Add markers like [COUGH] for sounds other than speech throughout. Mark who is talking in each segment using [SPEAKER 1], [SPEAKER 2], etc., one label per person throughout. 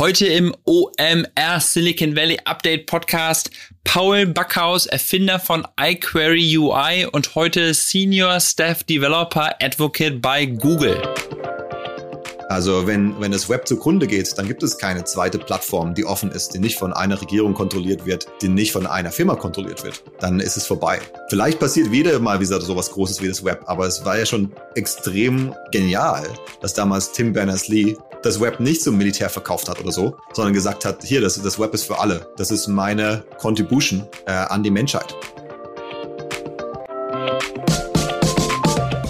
[SPEAKER 1] Heute im OMR Silicon Valley Update Podcast Paul Backhaus, Erfinder von iQuery UI und heute Senior Staff Developer Advocate bei Google.
[SPEAKER 2] Also wenn, wenn das Web zugrunde geht, dann gibt es keine zweite Plattform, die offen ist, die nicht von einer Regierung kontrolliert wird, die nicht von einer Firma kontrolliert wird. Dann ist es vorbei. Vielleicht passiert wieder mal wieder sowas Großes wie das Web, aber es war ja schon extrem genial, dass damals Tim Berners-Lee das Web nicht zum Militär verkauft hat oder so, sondern gesagt hat, hier, das, das Web ist für alle. Das ist meine Contribution äh, an die Menschheit.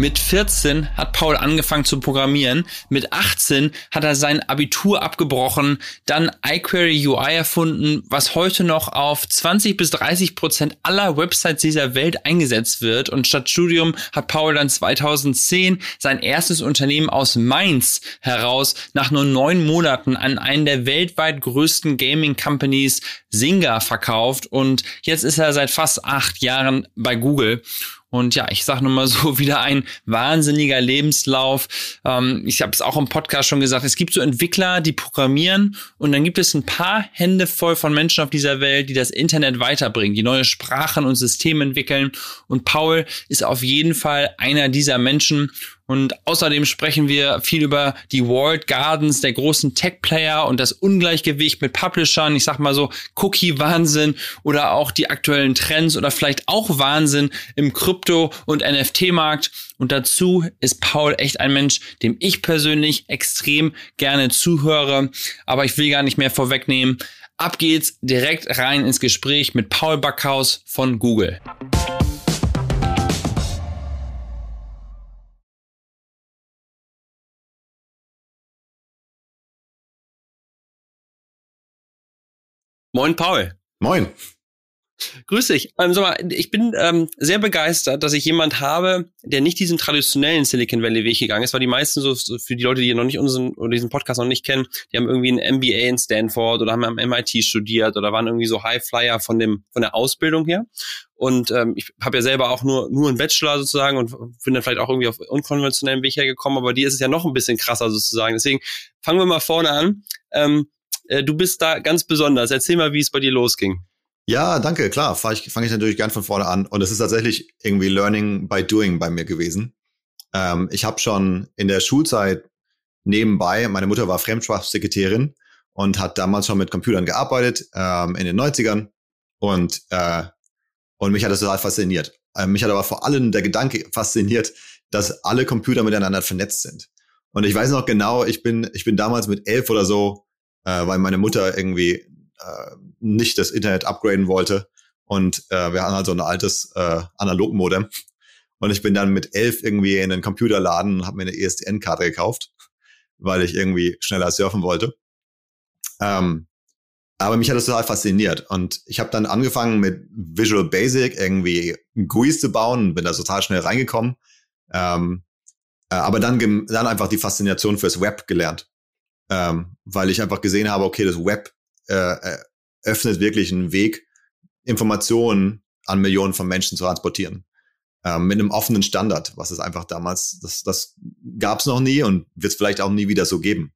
[SPEAKER 1] Mit 14 hat Paul angefangen zu programmieren. Mit 18 hat er sein Abitur abgebrochen, dann iQuery UI erfunden, was heute noch auf 20 bis 30 Prozent aller Websites dieser Welt eingesetzt wird. Und statt Studium hat Paul dann 2010 sein erstes Unternehmen aus Mainz heraus nach nur neun Monaten an einen der weltweit größten Gaming Companies Singa verkauft. Und jetzt ist er seit fast acht Jahren bei Google. Und ja, ich sage nur mal [LAUGHS] so, wieder ein wahnsinniger Lebenslauf. Ähm, ich habe es auch im Podcast schon gesagt, es gibt so Entwickler, die programmieren und dann gibt es ein paar Hände voll von Menschen auf dieser Welt, die das Internet weiterbringen, die neue Sprachen und Systeme entwickeln. Und Paul ist auf jeden Fall einer dieser Menschen. Und außerdem sprechen wir viel über die World Gardens der großen Tech-Player und das Ungleichgewicht mit Publishern. Ich sag mal so Cookie-Wahnsinn oder auch die aktuellen Trends oder vielleicht auch Wahnsinn im Krypto- und NFT-Markt. Und dazu ist Paul echt ein Mensch, dem ich persönlich extrem gerne zuhöre. Aber ich will gar nicht mehr vorwegnehmen. Ab geht's direkt rein ins Gespräch mit Paul Backhaus von Google. Moin, Paul.
[SPEAKER 2] Moin.
[SPEAKER 1] Grüß dich. Ähm, sag mal, ich bin ähm, sehr begeistert, dass ich jemand habe, der nicht diesen traditionellen Silicon Valley Weg gegangen ist, weil die meisten so, so für die Leute, die noch nicht unseren oder diesen Podcast noch nicht kennen, die haben irgendwie ein MBA in Stanford oder haben am MIT studiert oder waren irgendwie so High Flyer von dem von der Ausbildung her. Und ähm, ich habe ja selber auch nur nur einen Bachelor sozusagen und bin dann vielleicht auch irgendwie auf unkonventionellen Weg hergekommen, aber dir ist es ja noch ein bisschen krasser sozusagen. Deswegen fangen wir mal vorne an. Ähm, äh, du bist da ganz besonders. Erzähl mal, wie es bei dir losging.
[SPEAKER 2] Ja, danke, klar. Fange ich, fang ich natürlich gern von vorne an. Und es ist tatsächlich irgendwie Learning by Doing bei mir gewesen. Ähm, ich habe schon in der Schulzeit nebenbei, meine Mutter war Fremdsprachsekretärin und hat damals schon mit Computern gearbeitet ähm, in den 90ern. Und, äh, und mich hat das total fasziniert. Äh, mich hat aber vor allem der Gedanke fasziniert, dass alle Computer miteinander vernetzt sind. Und ich weiß noch genau, ich bin, ich bin damals mit elf oder so äh, weil meine Mutter irgendwie äh, nicht das Internet upgraden wollte. Und äh, wir hatten halt so ein altes äh, Analogmodem. Und ich bin dann mit elf irgendwie in einen Computerladen und habe mir eine ESDN-Karte gekauft, weil ich irgendwie schneller surfen wollte. Ähm, aber mich hat das total fasziniert. Und ich habe dann angefangen mit Visual Basic irgendwie GUIs zu bauen und bin da total schnell reingekommen. Ähm, äh, aber dann, dann einfach die Faszination fürs Web gelernt ähm, weil ich einfach gesehen habe, okay, das Web äh, äh, öffnet wirklich einen Weg, Informationen an Millionen von Menschen zu transportieren. Ähm, mit einem offenen Standard, was es einfach damals, das, das gab es noch nie und wird es vielleicht auch nie wieder so geben.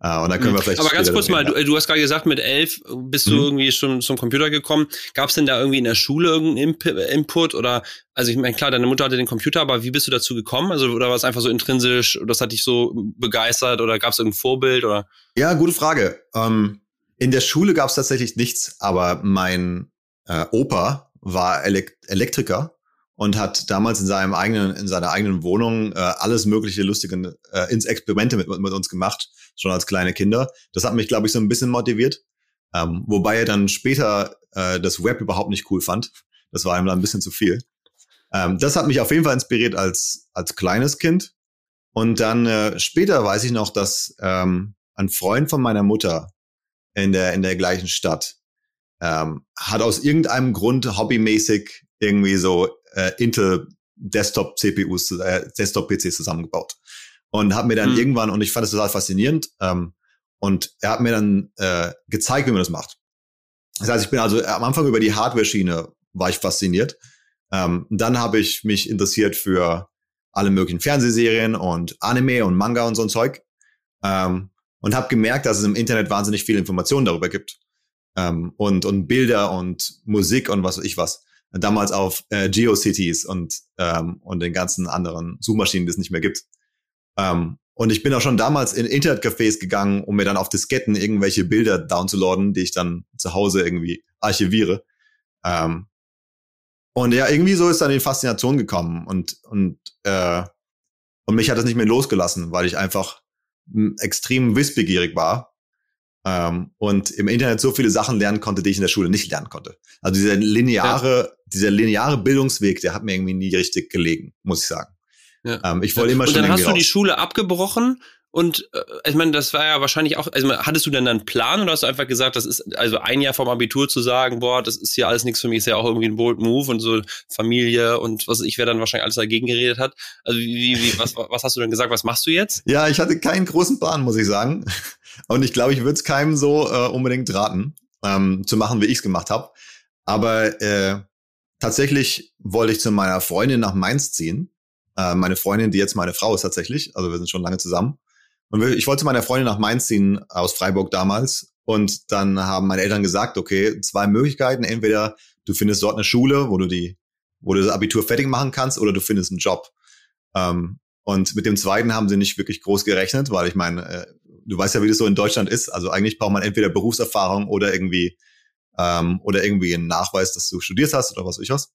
[SPEAKER 2] Uh, und dann können wir mhm. vielleicht.
[SPEAKER 1] Aber ganz kurz mal, du, du, hast gerade gesagt, mit elf bist mhm. du irgendwie schon zum Computer gekommen. Gab es denn da irgendwie in der Schule irgendeinen Imp Input oder, also ich meine, klar, deine Mutter hatte den Computer, aber wie bist du dazu gekommen? Also, oder war es einfach so intrinsisch, das hat dich so begeistert oder gab es irgendein Vorbild oder?
[SPEAKER 2] Ja, gute Frage. Ähm, in der Schule gab es tatsächlich nichts, aber mein äh, Opa war Elekt Elektriker und hat damals in seinem eigenen, in seiner eigenen Wohnung äh, alles mögliche lustige äh, ins Experimente mit, mit uns gemacht, schon als kleine Kinder. Das hat mich, glaube ich, so ein bisschen motiviert. Ähm, wobei er dann später äh, das Web überhaupt nicht cool fand. Das war ihm dann ein bisschen zu viel. Ähm, das hat mich auf jeden Fall inspiriert als, als kleines Kind. Und dann äh, später weiß ich noch, dass ähm, ein Freund von meiner Mutter in der, in der gleichen Stadt ähm, hat aus irgendeinem Grund hobbymäßig irgendwie so äh, Intel Desktop CPUs, äh, Desktop PCs zusammengebaut und habe mir dann mhm. irgendwann und ich fand es total faszinierend. Ähm, Und er hat mir dann äh, gezeigt, wie man das macht. Das heißt, ich bin also am Anfang über die Hardware-Schiene war ich fasziniert. Ähm, dann habe ich mich interessiert für alle möglichen Fernsehserien und Anime und Manga und so ein Zeug. Ähm, und habe gemerkt, dass es im Internet wahnsinnig viel Informationen darüber gibt. Ähm, und, und Bilder und Musik und was weiß ich was. Damals auf äh, GeoCities und, ähm, und den ganzen anderen Suchmaschinen, die es nicht mehr gibt. Ähm, und ich bin auch schon damals in Internetcafés gegangen, um mir dann auf Disketten irgendwelche Bilder downzuladen, die ich dann zu Hause irgendwie archiviere. Ähm, und ja, irgendwie so ist dann die Faszination gekommen und, und, äh, und mich hat das nicht mehr losgelassen, weil ich einfach extrem wissbegierig war ähm, und im Internet so viele Sachen lernen konnte, die ich in der Schule nicht lernen konnte. Also dieser lineare. Dieser lineare Bildungsweg, der hat mir irgendwie nie richtig gelegen, muss ich sagen.
[SPEAKER 3] Ja. Ähm, ich wollte immer und schon. Und dann hast du raus. die Schule abgebrochen und äh, ich meine, das war ja wahrscheinlich auch, also hattest du denn dann einen Plan oder hast du einfach gesagt, das ist also ein Jahr vom Abitur zu sagen, boah, das ist hier alles nichts für mich, ist ja auch irgendwie ein bold Move und so Familie und was ich, wer dann wahrscheinlich alles dagegen geredet hat. Also wie, wie was, was hast du denn gesagt, was machst du jetzt?
[SPEAKER 2] Ja, ich hatte keinen großen Plan, muss ich sagen. [LAUGHS] Und ich glaube, ich würde es keinem so äh, unbedingt raten, ähm, zu machen, wie ich es gemacht habe. Aber äh, tatsächlich wollte ich zu meiner Freundin nach Mainz ziehen. Äh, meine Freundin, die jetzt meine Frau ist tatsächlich, also wir sind schon lange zusammen. Und ich wollte meine Freundin nach Mainz ziehen aus Freiburg damals. Und dann haben meine Eltern gesagt, okay, zwei Möglichkeiten. Entweder du findest dort eine Schule, wo du die, wo du das Abitur fertig machen kannst, oder du findest einen Job. Ähm, und mit dem zweiten haben sie nicht wirklich groß gerechnet, weil ich meine, äh, du weißt ja, wie das so in Deutschland ist. Also eigentlich braucht man entweder Berufserfahrung oder irgendwie ähm, oder irgendwie einen Nachweis, dass du studiert hast oder was weiß ich was.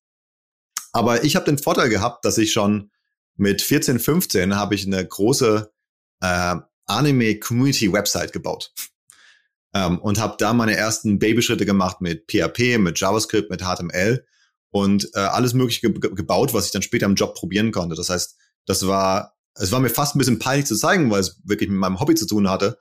[SPEAKER 2] Aber ich habe den Vorteil gehabt, dass ich schon mit 14, 15 habe ich eine große äh, Anime-Community-Website gebaut. Ähm, und habe da meine ersten Babyschritte gemacht mit PHP, mit JavaScript, mit HTML und äh, alles Mögliche ge gebaut, was ich dann später im Job probieren konnte. Das heißt, das war, es war mir fast ein bisschen peinlich zu zeigen, weil es wirklich mit meinem Hobby zu tun hatte.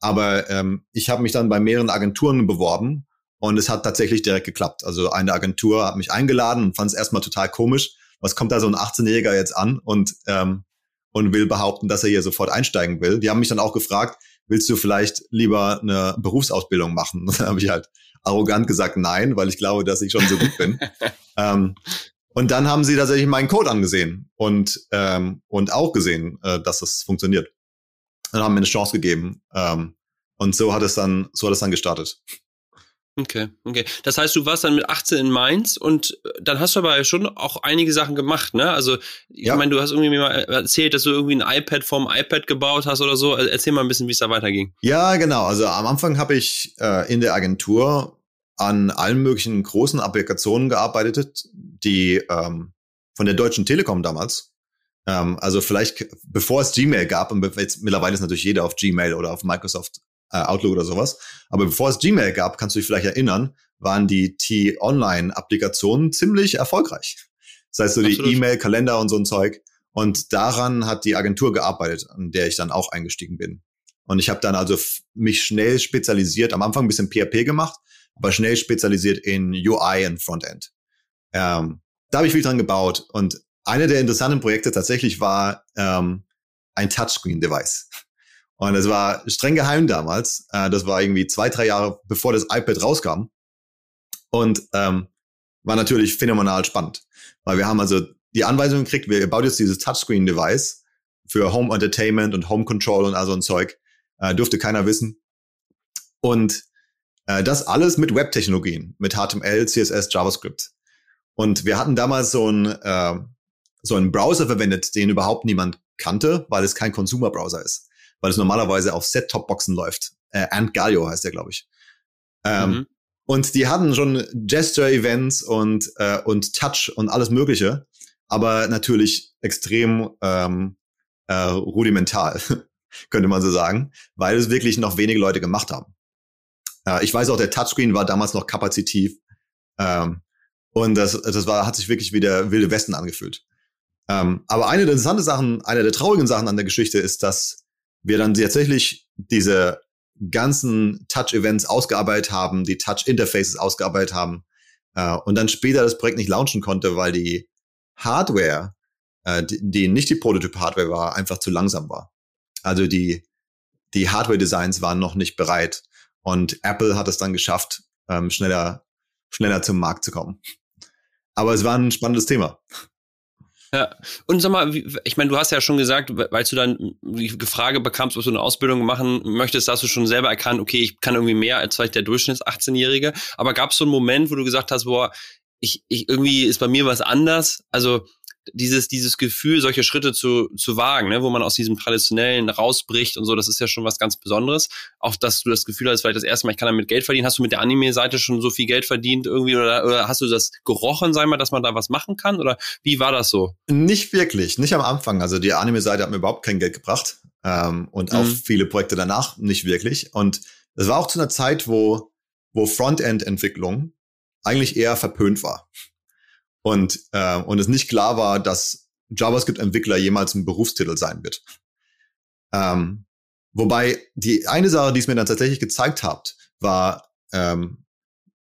[SPEAKER 2] Aber ähm, ich habe mich dann bei mehreren Agenturen beworben und es hat tatsächlich direkt geklappt. Also eine Agentur hat mich eingeladen und fand es erstmal total komisch. Was kommt da so ein 18-Jähriger jetzt an und ähm, und will behaupten, dass er hier sofort einsteigen will. Die haben mich dann auch gefragt, willst du vielleicht lieber eine Berufsausbildung machen? Und dann habe ich halt arrogant gesagt, nein, weil ich glaube, dass ich schon so gut bin. [LAUGHS] ähm, und dann haben sie tatsächlich meinen Code angesehen und, ähm, und auch gesehen, äh, dass es funktioniert. Und haben mir eine Chance gegeben. Ähm, und so hat es dann, so hat es dann gestartet.
[SPEAKER 3] Okay, okay. Das heißt, du warst dann mit 18 in Mainz und äh, dann hast du aber schon auch einige Sachen gemacht, ne? Also, ich ja. meine, du hast irgendwie mir mal erzählt, dass du irgendwie ein iPad vom iPad gebaut hast oder so. Erzähl mal ein bisschen, wie es da weiterging.
[SPEAKER 2] Ja, genau. Also am Anfang habe ich äh, in der Agentur an allen möglichen großen Applikationen gearbeitet, die ähm, von der Deutschen Telekom damals. Ähm, also vielleicht, bevor es Gmail gab, und jetzt mittlerweile ist natürlich jeder auf Gmail oder auf Microsoft äh, Outlook oder sowas. Aber bevor es Gmail gab, kannst du dich vielleicht erinnern, waren die T-Online-Applikationen ziemlich erfolgreich. Das heißt, so die E-Mail, Kalender und so ein Zeug. Und daran hat die Agentur gearbeitet, an der ich dann auch eingestiegen bin. Und ich habe dann also mich schnell spezialisiert, am Anfang ein bisschen PHP gemacht, aber schnell spezialisiert in UI und Frontend. Ähm, da habe ich viel dran gebaut. Und eine der interessanten Projekte tatsächlich war ähm, ein Touchscreen-Device. Und es war streng geheim damals. Äh, das war irgendwie zwei, drei Jahre bevor das iPad rauskam. Und ähm, war natürlich phänomenal spannend. Weil wir haben also die Anweisung gekriegt, wir bauen jetzt dieses Touchscreen-Device für Home Entertainment und Home Control und all so ein Zeug. Äh, durfte keiner wissen. Und äh, das alles mit Web-Technologien, mit HTML, CSS, JavaScript. Und wir hatten damals so einen, äh, so einen Browser verwendet, den überhaupt niemand kannte, weil es kein Consumer-Browser ist weil es normalerweise auf Set-Top-Boxen läuft. Äh, Ant Galio heißt der, glaube ich. Ähm, mhm. Und die hatten schon Gesture-Events und, äh, und Touch und alles Mögliche, aber natürlich extrem ähm, äh, rudimental, [LAUGHS] könnte man so sagen, weil es wirklich noch wenige Leute gemacht haben. Äh, ich weiß auch, der Touchscreen war damals noch kapazitiv. Ähm, und das, das war, hat sich wirklich wie der wilde Westen angefühlt. Ähm, aber eine der interessanten Sachen, eine der traurigen Sachen an der Geschichte ist, dass wir dann tatsächlich diese ganzen Touch-Events ausgearbeitet haben, die Touch-Interfaces ausgearbeitet haben äh, und dann später das Projekt nicht launchen konnte, weil die Hardware, äh, die, die nicht die Prototyp-Hardware war, einfach zu langsam war. Also die die Hardware-Designs waren noch nicht bereit. Und Apple hat es dann geschafft, ähm, schneller, schneller zum Markt zu kommen. Aber es war ein spannendes Thema.
[SPEAKER 3] Ja, und sag mal, ich meine, du hast ja schon gesagt, weil du dann die Frage bekamst, ob du eine Ausbildung machen möchtest, hast du schon selber erkannt, okay, ich kann irgendwie mehr als vielleicht der Durchschnitts-18-Jährige. Aber gab es so einen Moment, wo du gesagt hast, boah, ich, ich irgendwie ist bei mir was anders? Also dieses, dieses Gefühl, solche Schritte zu, zu wagen, ne, wo man aus diesem Traditionellen rausbricht und so, das ist ja schon was ganz Besonderes. Auch, dass du das Gefühl hast, vielleicht das erste Mal, ich kann damit Geld verdienen. Hast du mit der Anime-Seite schon so viel Geld verdient irgendwie oder, oder hast du das gerochen, sei mal, dass man da was machen kann? Oder wie war das so?
[SPEAKER 2] Nicht wirklich, nicht am Anfang. Also die Anime-Seite hat mir überhaupt kein Geld gebracht. Ähm, und mhm. auch viele Projekte danach nicht wirklich. Und es war auch zu einer Zeit, wo, wo Frontend-Entwicklung eigentlich eher verpönt war und, äh, und es nicht klar war, dass JavaScript-Entwickler jemals ein Berufstitel sein wird. Ähm, wobei die eine Sache, die es mir dann tatsächlich gezeigt hat, war ähm,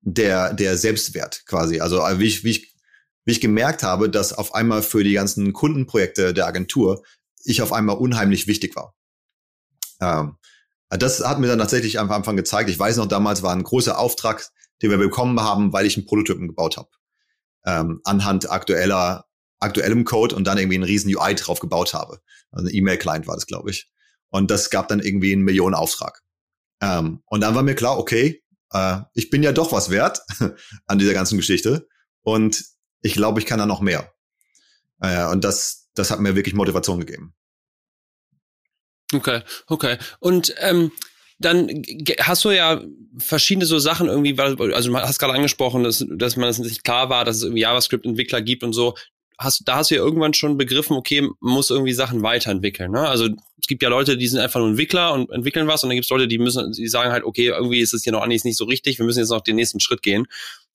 [SPEAKER 2] der, der Selbstwert quasi. Also äh, wie ich, wie, ich, wie ich gemerkt habe, dass auf einmal für die ganzen Kundenprojekte der Agentur ich auf einmal unheimlich wichtig war. Ähm, das hat mir dann tatsächlich am Anfang gezeigt. Ich weiß noch, damals war ein großer Auftrag, den wir bekommen haben, weil ich einen Prototypen gebaut habe ähm, anhand aktueller aktuellem Code und dann irgendwie einen riesen UI drauf gebaut habe. Also ein E-Mail-Client war das, glaube ich. Und das gab dann irgendwie einen Millionenauftrag. Ähm, und dann war mir klar, okay, äh, ich bin ja doch was wert [LAUGHS] an dieser ganzen Geschichte. Und ich glaube, ich kann da noch mehr. Äh, und das, das hat mir wirklich Motivation gegeben.
[SPEAKER 3] Okay, okay. Und ähm, dann hast du ja verschiedene so Sachen irgendwie, also du hast gerade angesprochen, dass, dass man es nicht klar war, dass es irgendwie JavaScript-Entwickler gibt und so. Hast, da hast du ja irgendwann schon begriffen, okay, man muss irgendwie Sachen weiterentwickeln. Ne? Also es gibt ja Leute, die sind einfach nur Entwickler und entwickeln was und dann gibt es Leute, die müssen, die sagen halt, okay, irgendwie ist es hier noch eigentlich nicht so richtig, wir müssen jetzt noch den nächsten Schritt gehen.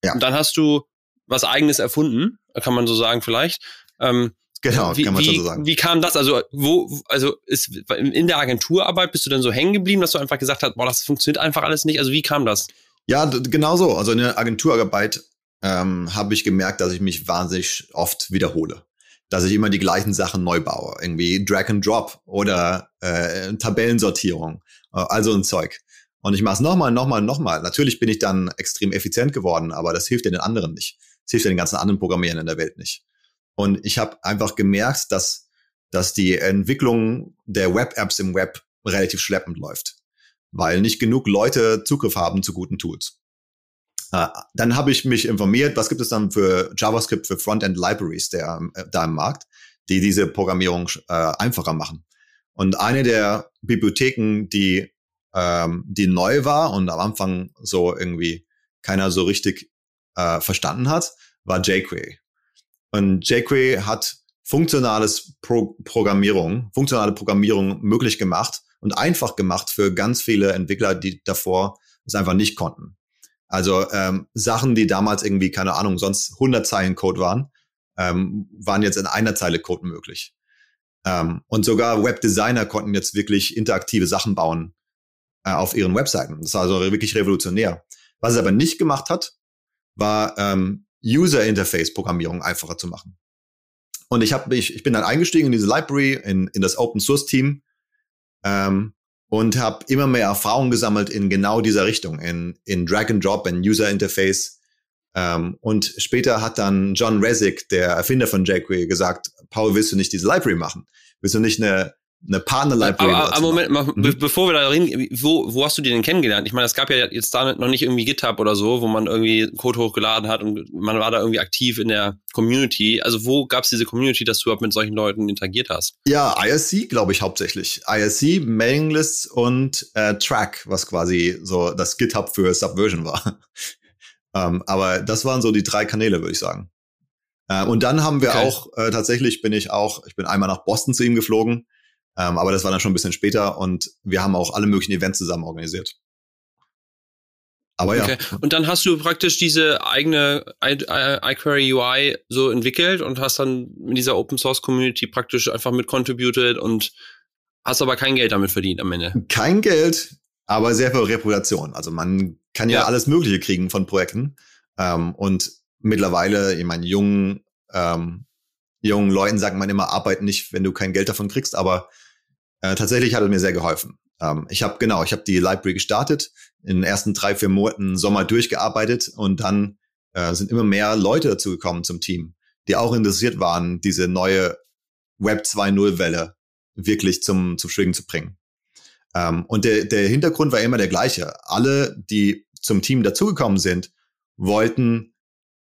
[SPEAKER 3] Ja. Und dann hast du was eigenes erfunden, kann man so sagen vielleicht. Ähm,
[SPEAKER 2] Genau,
[SPEAKER 3] wie,
[SPEAKER 2] kann man
[SPEAKER 3] wie,
[SPEAKER 2] schon so sagen.
[SPEAKER 3] Wie kam das? Also, wo, also ist in der Agenturarbeit bist du dann so hängen geblieben, dass du einfach gesagt hast, boah, das funktioniert einfach alles nicht. Also wie kam das?
[SPEAKER 2] Ja, genau so. Also in der Agenturarbeit ähm, habe ich gemerkt, dass ich mich wahnsinnig oft wiederhole. Dass ich immer die gleichen Sachen neu baue. Irgendwie Drag and Drop oder äh, Tabellensortierung, äh, also ein Zeug. Und ich mache es nochmal, nochmal, nochmal. Natürlich bin ich dann extrem effizient geworden, aber das hilft ja den anderen nicht. Das hilft ja den ganzen anderen Programmierern in der Welt nicht. Und ich habe einfach gemerkt, dass, dass die Entwicklung der Web-Apps im Web relativ schleppend läuft, weil nicht genug Leute Zugriff haben zu guten Tools. Äh, dann habe ich mich informiert, was gibt es dann für JavaScript für Frontend Libraries der, äh, da im Markt, die diese Programmierung äh, einfacher machen. Und eine der Bibliotheken, die, ähm, die neu war und am Anfang so irgendwie keiner so richtig äh, verstanden hat, war jQuery. Und jQuery hat funktionales Pro Programmierung, funktionale Programmierung möglich gemacht und einfach gemacht für ganz viele Entwickler, die davor es einfach nicht konnten. Also ähm, Sachen, die damals irgendwie, keine Ahnung, sonst 100 Zeilen Code waren, ähm, waren jetzt in einer Zeile Code möglich. Ähm, und sogar Webdesigner konnten jetzt wirklich interaktive Sachen bauen äh, auf ihren Webseiten. Das war also wirklich revolutionär. Was es aber nicht gemacht hat, war ähm, User Interface Programmierung einfacher zu machen. Und ich habe ich, ich bin dann eingestiegen in diese Library, in, in das Open Source Team ähm, und habe immer mehr Erfahrung gesammelt in genau dieser Richtung, in, in Drag and Drop, in User Interface. Ähm, und später hat dann John Resick, der Erfinder von jQuery, gesagt, Paul, willst du nicht diese Library machen? Willst du nicht eine eine Partner-Library.
[SPEAKER 3] Aber, aber Moment, mal, mhm. bevor wir da reden, wo, wo hast du die denn kennengelernt? Ich meine, es gab ja jetzt da noch nicht irgendwie GitHub oder so, wo man irgendwie Code hochgeladen hat und man war da irgendwie aktiv in der Community. Also wo gab es diese Community, dass du überhaupt mit solchen Leuten interagiert hast?
[SPEAKER 2] Ja, IRC, glaube ich, hauptsächlich. IRC, Mailinglists und äh, Track, was quasi so das GitHub für Subversion war. um, [LAUGHS] ähm, aber das waren so die drei Kanäle, würde ich sagen. Äh, und dann haben wir okay. auch, äh, tatsächlich bin ich auch, ich bin einmal nach Boston zu ihm geflogen ähm, aber das war dann schon ein bisschen später und wir haben auch alle möglichen Events zusammen organisiert.
[SPEAKER 3] Aber ja. Okay. Und dann hast du praktisch diese eigene iQuery UI so entwickelt und hast dann in dieser Open Source Community praktisch einfach mit contributed und hast aber kein Geld damit verdient am Ende.
[SPEAKER 2] Kein Geld, aber sehr viel Reputation. Also man kann ja, ja. alles Mögliche kriegen von Projekten. Ähm, und mittlerweile, ich meine, jungen, ähm, jungen Leuten sagt man immer, arbeiten nicht, wenn du kein Geld davon kriegst, aber äh, tatsächlich hat es mir sehr geholfen. Ähm, ich habe genau, ich habe die Library gestartet, in den ersten drei, vier Monaten Sommer durchgearbeitet und dann äh, sind immer mehr Leute dazu gekommen zum Team, die auch interessiert waren, diese neue Web 2.0 Welle wirklich zum, zum Schwingen zu bringen. Ähm, und der, der Hintergrund war immer der gleiche. Alle, die zum Team dazugekommen sind, wollten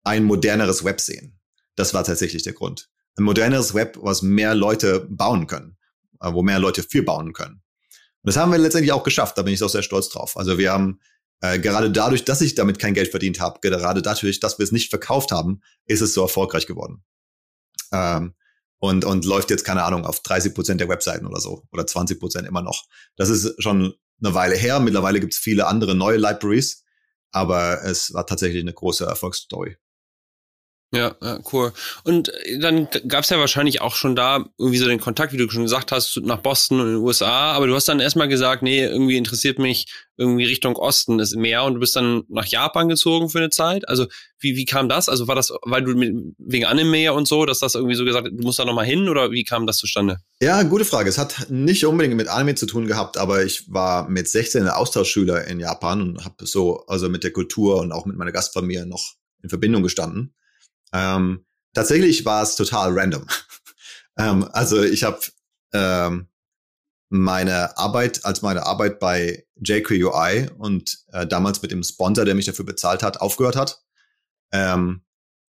[SPEAKER 2] ein moderneres Web sehen. Das war tatsächlich der Grund. Ein moderneres Web, was mehr Leute bauen können, wo mehr Leute für bauen können. Und das haben wir letztendlich auch geschafft, da bin ich auch sehr stolz drauf. Also wir haben äh, gerade dadurch, dass ich damit kein Geld verdient habe, gerade dadurch, dass wir es nicht verkauft haben, ist es so erfolgreich geworden. Ähm, und, und läuft jetzt, keine Ahnung, auf 30 Prozent der Webseiten oder so oder 20 Prozent immer noch. Das ist schon eine Weile her. Mittlerweile gibt es viele andere neue Libraries, aber es war tatsächlich eine große Erfolgsstory.
[SPEAKER 3] Ja, cool. Und äh, dann gab's ja wahrscheinlich auch schon da irgendwie so den Kontakt, wie du schon gesagt hast, nach Boston und den USA. Aber du hast dann erstmal gesagt, nee, irgendwie interessiert mich irgendwie Richtung Osten ist mehr und du bist dann nach Japan gezogen für eine Zeit. Also wie, wie kam das? Also war das, weil du mit, wegen Anime und so, dass das irgendwie so gesagt, du musst da nochmal hin oder wie kam das zustande?
[SPEAKER 2] Ja, gute Frage. Es hat nicht unbedingt mit Anime zu tun gehabt, aber ich war mit 16 Austauschschüler in Japan und habe so also mit der Kultur und auch mit meiner Gastfamilie noch in Verbindung gestanden. Ähm, tatsächlich war es total random. [LAUGHS] ähm, also ich habe ähm, meine Arbeit als meine Arbeit bei jQuery und äh, damals mit dem Sponsor, der mich dafür bezahlt hat, aufgehört hat, ähm,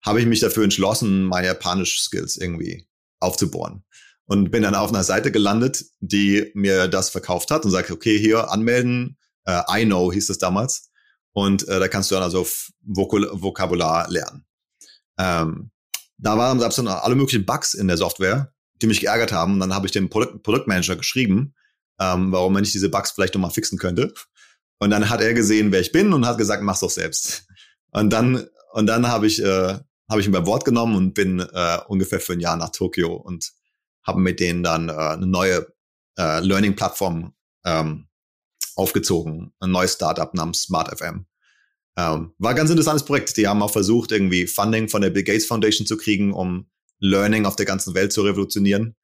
[SPEAKER 2] habe ich mich dafür entschlossen, meine Japanisch-Skills irgendwie aufzubohren. Und bin dann auf einer Seite gelandet, die mir das verkauft hat und sagt, okay, hier anmelden, äh, I know hieß es damals. Und äh, da kannst du dann also Vokul Vokabular lernen. Ähm, da waren es dann alle möglichen Bugs in der Software, die mich geärgert haben. Und dann habe ich dem Produkt, Produktmanager geschrieben, ähm, warum man nicht diese Bugs vielleicht nochmal fixen könnte. Und dann hat er gesehen, wer ich bin und hat gesagt, mach's doch selbst. Und dann und dann habe ich äh, habe ich ihn beim Wort genommen und bin äh, ungefähr für ein Jahr nach Tokio und habe mit denen dann äh, eine neue äh, Learning-Plattform ähm, aufgezogen, ein neues Startup namens SmartFM. Ähm, war ein ganz interessantes Projekt. Die haben auch versucht, irgendwie Funding von der Bill Gates Foundation zu kriegen, um Learning auf der ganzen Welt zu revolutionieren.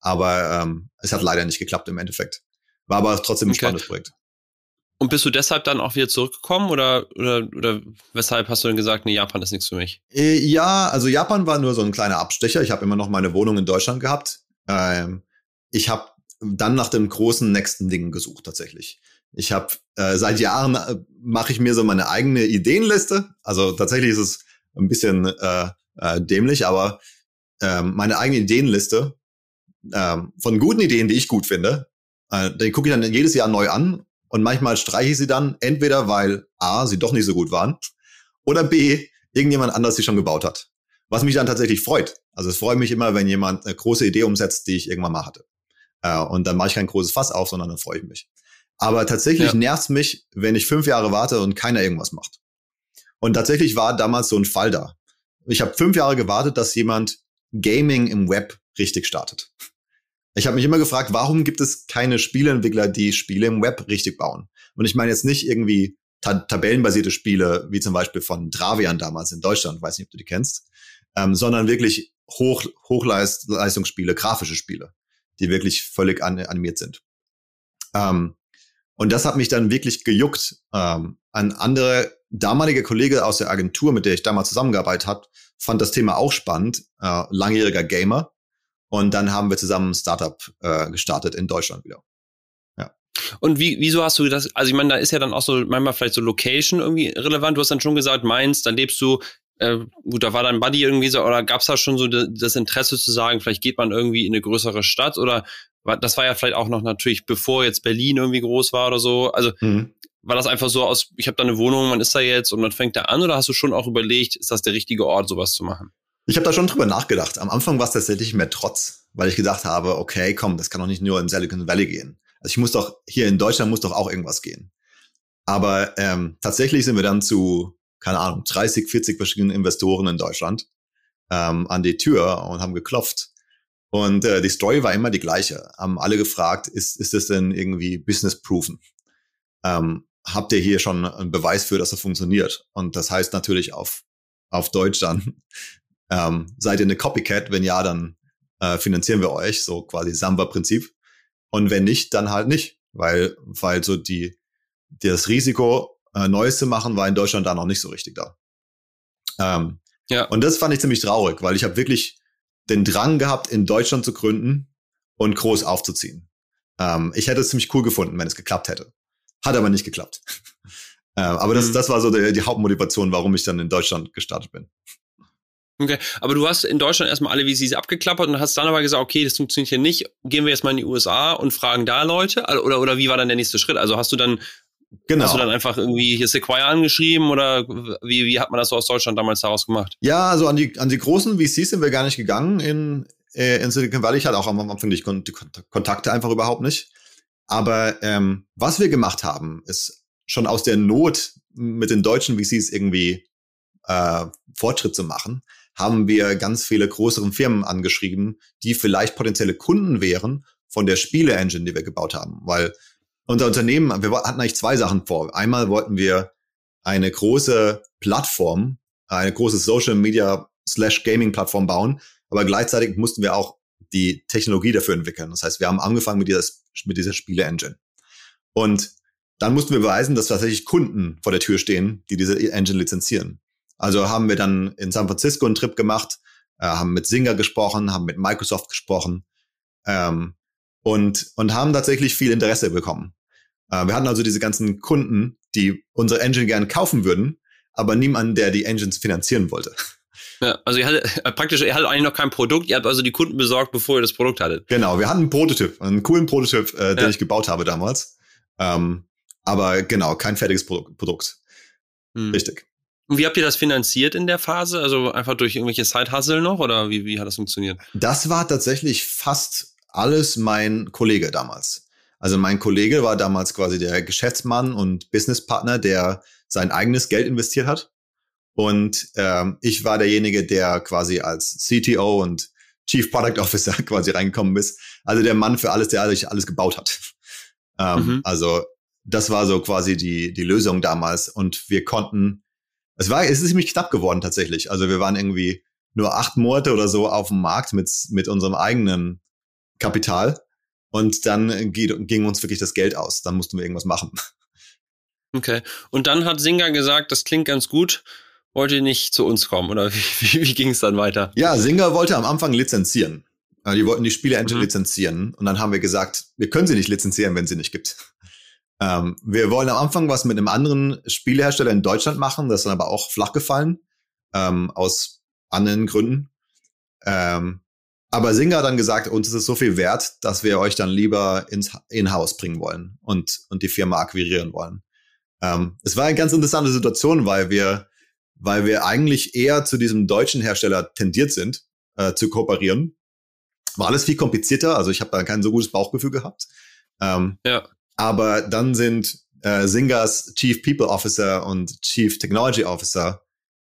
[SPEAKER 2] Aber ähm, es hat leider nicht geklappt im Endeffekt. War aber trotzdem ein okay. spannendes Projekt.
[SPEAKER 3] Und bist du deshalb dann auch wieder zurückgekommen oder, oder, oder weshalb hast du dann gesagt, nee, Japan ist nichts für mich?
[SPEAKER 2] Äh, ja, also Japan war nur so ein kleiner Abstecher. Ich habe immer noch meine Wohnung in Deutschland gehabt. Ähm, ich habe dann nach dem großen nächsten Ding gesucht tatsächlich. Ich habe äh, seit Jahren äh, mache ich mir so meine eigene Ideenliste. Also tatsächlich ist es ein bisschen äh, äh, dämlich, aber äh, meine eigene Ideenliste äh, von guten Ideen, die ich gut finde, äh, die gucke ich dann jedes Jahr neu an und manchmal streiche ich sie dann entweder, weil A, sie doch nicht so gut waren oder B, irgendjemand anders sie schon gebaut hat. Was mich dann tatsächlich freut. Also es freut mich immer, wenn jemand eine große Idee umsetzt, die ich irgendwann mal hatte. Äh, und dann mache ich kein großes Fass auf, sondern dann freue ich mich. Aber tatsächlich ja. nervt mich, wenn ich fünf Jahre warte und keiner irgendwas macht. Und tatsächlich war damals so ein Fall da. Ich habe fünf Jahre gewartet, dass jemand Gaming im Web richtig startet. Ich habe mich immer gefragt, warum gibt es keine Spieleentwickler, die Spiele im Web richtig bauen? Und ich meine jetzt nicht irgendwie ta tabellenbasierte Spiele, wie zum Beispiel von Dravian damals in Deutschland, weiß nicht, ob du die kennst, ähm, sondern wirklich Hoch Hochleistungsspiele, grafische Spiele, die wirklich völlig an animiert sind. Ähm, und das hat mich dann wirklich gejuckt. Ähm, ein anderer damaliger Kollege aus der Agentur, mit der ich damals zusammengearbeitet habe, fand das Thema auch spannend, äh, langjähriger Gamer. Und dann haben wir zusammen ein Startup äh, gestartet in Deutschland wieder. Ja.
[SPEAKER 3] Und wie, wieso hast du das, also ich meine, da ist ja dann auch so manchmal vielleicht so Location irgendwie relevant. Du hast dann schon gesagt, Mainz, dann lebst du, äh, gut, da war dein Buddy irgendwie so, oder gab es da schon so das Interesse zu sagen, vielleicht geht man irgendwie in eine größere Stadt oder das war ja vielleicht auch noch natürlich, bevor jetzt Berlin irgendwie groß war oder so. Also mhm. war das einfach so aus, ich habe da eine Wohnung, man ist da jetzt und man fängt da an oder hast du schon auch überlegt, ist das der richtige Ort, sowas zu machen?
[SPEAKER 2] Ich habe da schon drüber nachgedacht. Am Anfang war es tatsächlich mehr Trotz, weil ich gedacht habe, okay, komm, das kann doch nicht nur in Silicon Valley gehen. Also ich muss doch, hier in Deutschland muss doch auch irgendwas gehen. Aber ähm, tatsächlich sind wir dann zu, keine Ahnung, 30, 40 verschiedenen Investoren in Deutschland ähm, an die Tür und haben geklopft. Und äh, die Story war immer die gleiche. Haben alle gefragt, ist, ist das denn irgendwie business-proven? Ähm, habt ihr hier schon einen Beweis für, dass das funktioniert? Und das heißt natürlich auf, auf Deutsch dann, [LAUGHS] ähm, seid ihr eine Copycat? Wenn ja, dann äh, finanzieren wir euch, so quasi Samba-Prinzip. Und wenn nicht, dann halt nicht. weil, weil so die, das Risiko, äh, Neues zu machen, war in Deutschland da noch nicht so richtig da. Ähm, ja. Und das fand ich ziemlich traurig, weil ich habe wirklich den Drang gehabt, in Deutschland zu gründen und groß aufzuziehen. Ähm, ich hätte es ziemlich cool gefunden, wenn es geklappt hätte. Hat aber nicht geklappt. [LAUGHS] äh, aber das, mhm. das war so die, die Hauptmotivation, warum ich dann in Deutschland gestartet bin.
[SPEAKER 3] Okay, aber du hast in Deutschland erstmal alle VCs abgeklappert und hast dann aber gesagt, okay, das funktioniert hier nicht, gehen wir jetzt mal in die USA und fragen da Leute? Oder, oder wie war dann der nächste Schritt? Also hast du dann, genau. hast du dann einfach irgendwie hier Sequoia angeschrieben oder wie, wie hat man das so aus Deutschland damals daraus gemacht?
[SPEAKER 2] Ja, also an die, an die großen VCs sind wir gar nicht gegangen in, äh, in Silicon Valley. Ich hatte auch am Anfang die Kontakte einfach überhaupt nicht. Aber ähm, was wir gemacht haben, ist schon aus der Not mit den deutschen VCs irgendwie äh, Fortschritt zu machen, haben wir ganz viele größeren Firmen angeschrieben, die vielleicht potenzielle Kunden wären von der Spiele-Engine, die wir gebaut haben. Weil unser Unternehmen, wir hatten eigentlich zwei Sachen vor. Einmal wollten wir eine große Plattform, eine große Social Media slash Gaming Plattform bauen, aber gleichzeitig mussten wir auch die Technologie dafür entwickeln. Das heißt, wir haben angefangen mit dieser, mit dieser Spiele-Engine. Und dann mussten wir beweisen, dass tatsächlich Kunden vor der Tür stehen, die diese Engine lizenzieren. Also haben wir dann in San Francisco einen Trip gemacht, äh, haben mit Singer gesprochen, haben mit Microsoft gesprochen ähm, und, und haben tatsächlich viel Interesse bekommen. Äh, wir hatten also diese ganzen Kunden, die unsere Engine gerne kaufen würden, aber niemanden, der die Engines finanzieren wollte. [LAUGHS]
[SPEAKER 3] Ja, also ihr hattet äh, praktisch, ihr hattet eigentlich noch kein Produkt, ihr habt also die Kunden besorgt, bevor ihr das Produkt hattet.
[SPEAKER 2] Genau, wir hatten einen Prototyp, einen coolen Prototyp, äh, den ja. ich gebaut habe damals. Ähm, aber genau, kein fertiges Produkt. Produkt. Hm. Richtig.
[SPEAKER 3] Und wie habt ihr das finanziert in der Phase? Also einfach durch irgendwelche Side-Hustle noch oder wie, wie hat das funktioniert?
[SPEAKER 2] Das war tatsächlich fast alles mein Kollege damals. Also mein Kollege war damals quasi der Geschäftsmann und Businesspartner, der sein eigenes Geld investiert hat. Und ähm, ich war derjenige, der quasi als CTO und Chief Product Officer [LAUGHS] quasi reingekommen ist. Also der Mann für alles, der alles, alles gebaut hat. [LAUGHS] Ähm, mhm. Also das war so quasi die, die Lösung damals. Und wir konnten es war, es ist ziemlich knapp geworden tatsächlich. Also wir waren irgendwie nur acht Monate oder so auf dem Markt mit, mit unserem eigenen Kapital. Und dann ging uns wirklich das Geld aus. Dann mussten wir irgendwas machen.
[SPEAKER 3] Okay. Und dann hat Singer gesagt, das klingt ganz gut. Wollt ihr nicht zu uns kommen? Oder [LAUGHS] wie, wie, wie ging es dann weiter?
[SPEAKER 2] Ja, Singer wollte am Anfang lizenzieren. Die wollten die Spiele-Engine mhm. lizenzieren. Und dann haben wir gesagt, wir können sie nicht lizenzieren, wenn sie nicht gibt. Ähm, wir wollen am Anfang was mit einem anderen Spielehersteller in Deutschland machen, das ist dann aber auch flach gefallen, ähm, aus anderen Gründen. Ähm, aber Singer hat dann gesagt, uns ist es so viel wert, dass wir euch dann lieber ins In-House bringen wollen und, und die Firma akquirieren wollen. Ähm, es war eine ganz interessante Situation, weil wir, weil wir eigentlich eher zu diesem deutschen Hersteller tendiert sind, äh, zu kooperieren. War alles viel komplizierter, also ich habe da kein so gutes Bauchgefühl gehabt. Ähm, ja. Aber dann sind äh, Singers Chief People Officer und Chief Technology Officer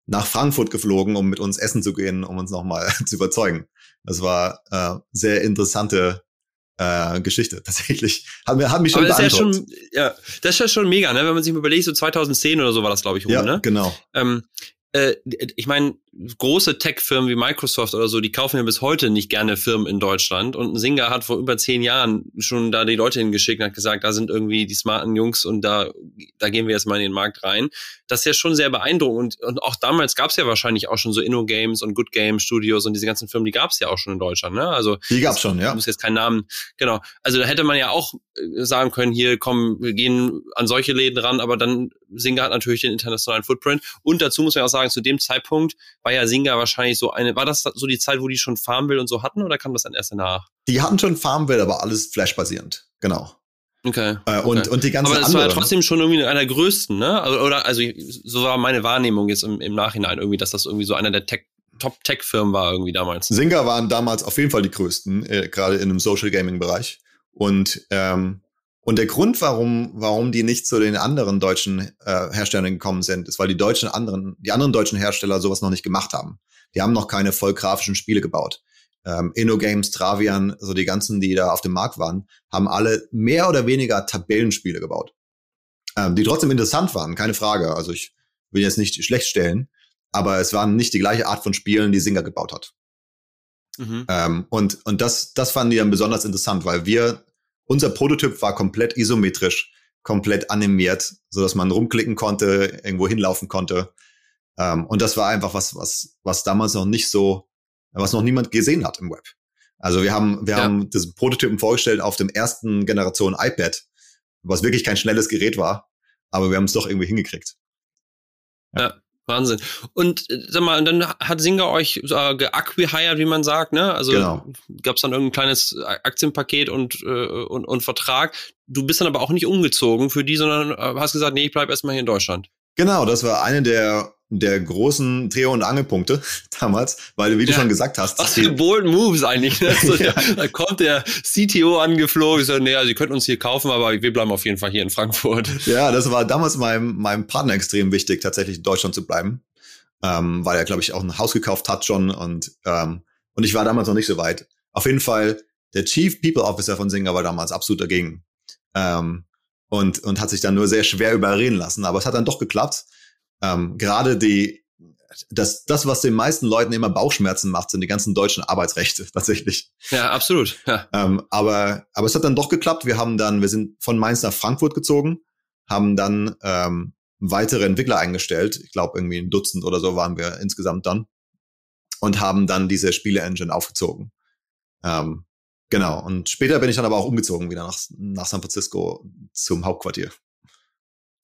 [SPEAKER 2] nach Frankfurt geflogen, um mit uns essen zu gehen, um uns nochmal [LAUGHS] zu überzeugen. Das war äh, sehr interessante äh, Geschichte [LAUGHS] tatsächlich. Hat, hat mich schon
[SPEAKER 3] Aber das ist ja schon, ja, das ist ja schon mega, ne? Wenn man sich mal überlegt, so 2010 oder so war das, glaube ich, rum,
[SPEAKER 2] ja,
[SPEAKER 3] ne?
[SPEAKER 2] genau.
[SPEAKER 3] Ähm, äh, ich meine, große Tech-Firmen wie Microsoft oder so, die kaufen ja bis heute nicht gerne Firmen in Deutschland. Und ein Singer hat vor über zehn Jahren schon da die Leute hingeschickt und hat gesagt, da sind irgendwie die smarten Jungs und da, da gehen wir jetzt mal in den Markt rein. Das ist ja schon sehr beeindruckend. Und, und auch damals gab es ja wahrscheinlich auch schon so Inno-Games und Good Game Studios und diese ganzen Firmen, die gab es ja auch schon in Deutschland. Ne? Also
[SPEAKER 2] die gab es schon, ja.
[SPEAKER 3] Muss jetzt keinen Namen. Genau. Also da hätte man ja auch äh, sagen können, hier komm, wir gehen an solche Läden ran, aber dann Singer hat natürlich den internationalen Footprint. Und dazu muss man auch sagen, zu dem Zeitpunkt war ja Singer wahrscheinlich so eine, war das so die Zeit, wo die schon Farmville und so hatten oder kam das dann erst danach?
[SPEAKER 2] Die hatten schon Farmville, aber alles Flash-basierend. Genau.
[SPEAKER 3] Okay.
[SPEAKER 2] Äh, und,
[SPEAKER 3] okay.
[SPEAKER 2] und die ganze
[SPEAKER 3] Aber das
[SPEAKER 2] andere,
[SPEAKER 3] war ja trotzdem schon irgendwie einer der größten, ne? Also, oder, also, so war meine Wahrnehmung jetzt im, im Nachhinein irgendwie, dass das irgendwie so einer der Tech, Top-Tech-Firmen war irgendwie damals.
[SPEAKER 2] Singer waren damals auf jeden Fall die größten, äh, gerade in dem Social Gaming-Bereich. Und ähm, und der Grund, warum, warum die nicht zu den anderen deutschen äh, Herstellern gekommen sind, ist, weil die deutschen anderen, die anderen deutschen Hersteller sowas noch nicht gemacht haben. Die haben noch keine voll grafischen Spiele gebaut. Ähm, InnoGames, Travian, so die ganzen, die da auf dem Markt waren, haben alle mehr oder weniger Tabellenspiele gebaut. Ähm, die trotzdem interessant waren, keine Frage. Also ich will jetzt nicht schlecht stellen, aber es waren nicht die gleiche Art von Spielen, die Singer gebaut hat. Mhm. Ähm, und und das, das fanden die dann besonders interessant, weil wir unser Prototyp war komplett isometrisch, komplett animiert, so dass man rumklicken konnte, irgendwo hinlaufen konnte. Ähm, und das war einfach was, was, was damals noch nicht so, was noch niemand gesehen hat im Web. Also wir haben, wir ja. haben das Prototypen vorgestellt auf dem ersten Generation iPad, was wirklich kein schnelles Gerät war, aber wir haben es doch irgendwie hingekriegt.
[SPEAKER 3] Ja. ja. Wahnsinn. Und äh, sag mal, und dann hat Singer euch äh, geacquihired, wie man sagt, ne? Also genau. gab es dann irgendein kleines Aktienpaket und, äh, und, und Vertrag. Du bist dann aber auch nicht umgezogen für die, sondern äh, hast gesagt, nee, ich bleib erstmal hier in Deutschland.
[SPEAKER 2] Genau, das war eine der der großen Dreh- und Angelpunkte [LAUGHS] damals, weil wie du ja. schon gesagt hast.
[SPEAKER 3] Was für bold Moves eigentlich. Ne? [LAUGHS] So, ja. Da kommt der CTO angeflogen, so, nee, also ihr könnt uns hier kaufen, aber wir bleiben auf jeden Fall hier in Frankfurt. [LAUGHS]
[SPEAKER 2] Ja, das war damals meinem, meinem Partner extrem wichtig, tatsächlich in Deutschland zu bleiben, ähm, weil er, glaube ich, auch ein Haus gekauft hat schon und, ähm, und ich war damals noch nicht so weit. Auf jeden Fall, der Chief People Officer von Singer war damals absolut dagegen. Ähm, und, und hat sich dann nur sehr schwer überreden lassen, aber es hat dann doch geklappt ähm, gerade die, das, das, was den meisten Leuten immer Bauchschmerzen macht, sind die ganzen deutschen Arbeitsrechte [LAUGHS] tatsächlich.
[SPEAKER 3] Ja, absolut. Ja.
[SPEAKER 2] Ähm, aber, aber es hat dann doch geklappt. Wir haben dann, wir sind von Mainz nach Frankfurt gezogen, haben dann ähm, weitere Entwickler eingestellt. Ich glaube, irgendwie ein Dutzend oder so waren wir insgesamt dann. Und haben dann diese Spiele-Engine aufgezogen. Ähm, genau. Und später bin ich dann aber auch umgezogen wieder nach, nach San Francisco zum Hauptquartier.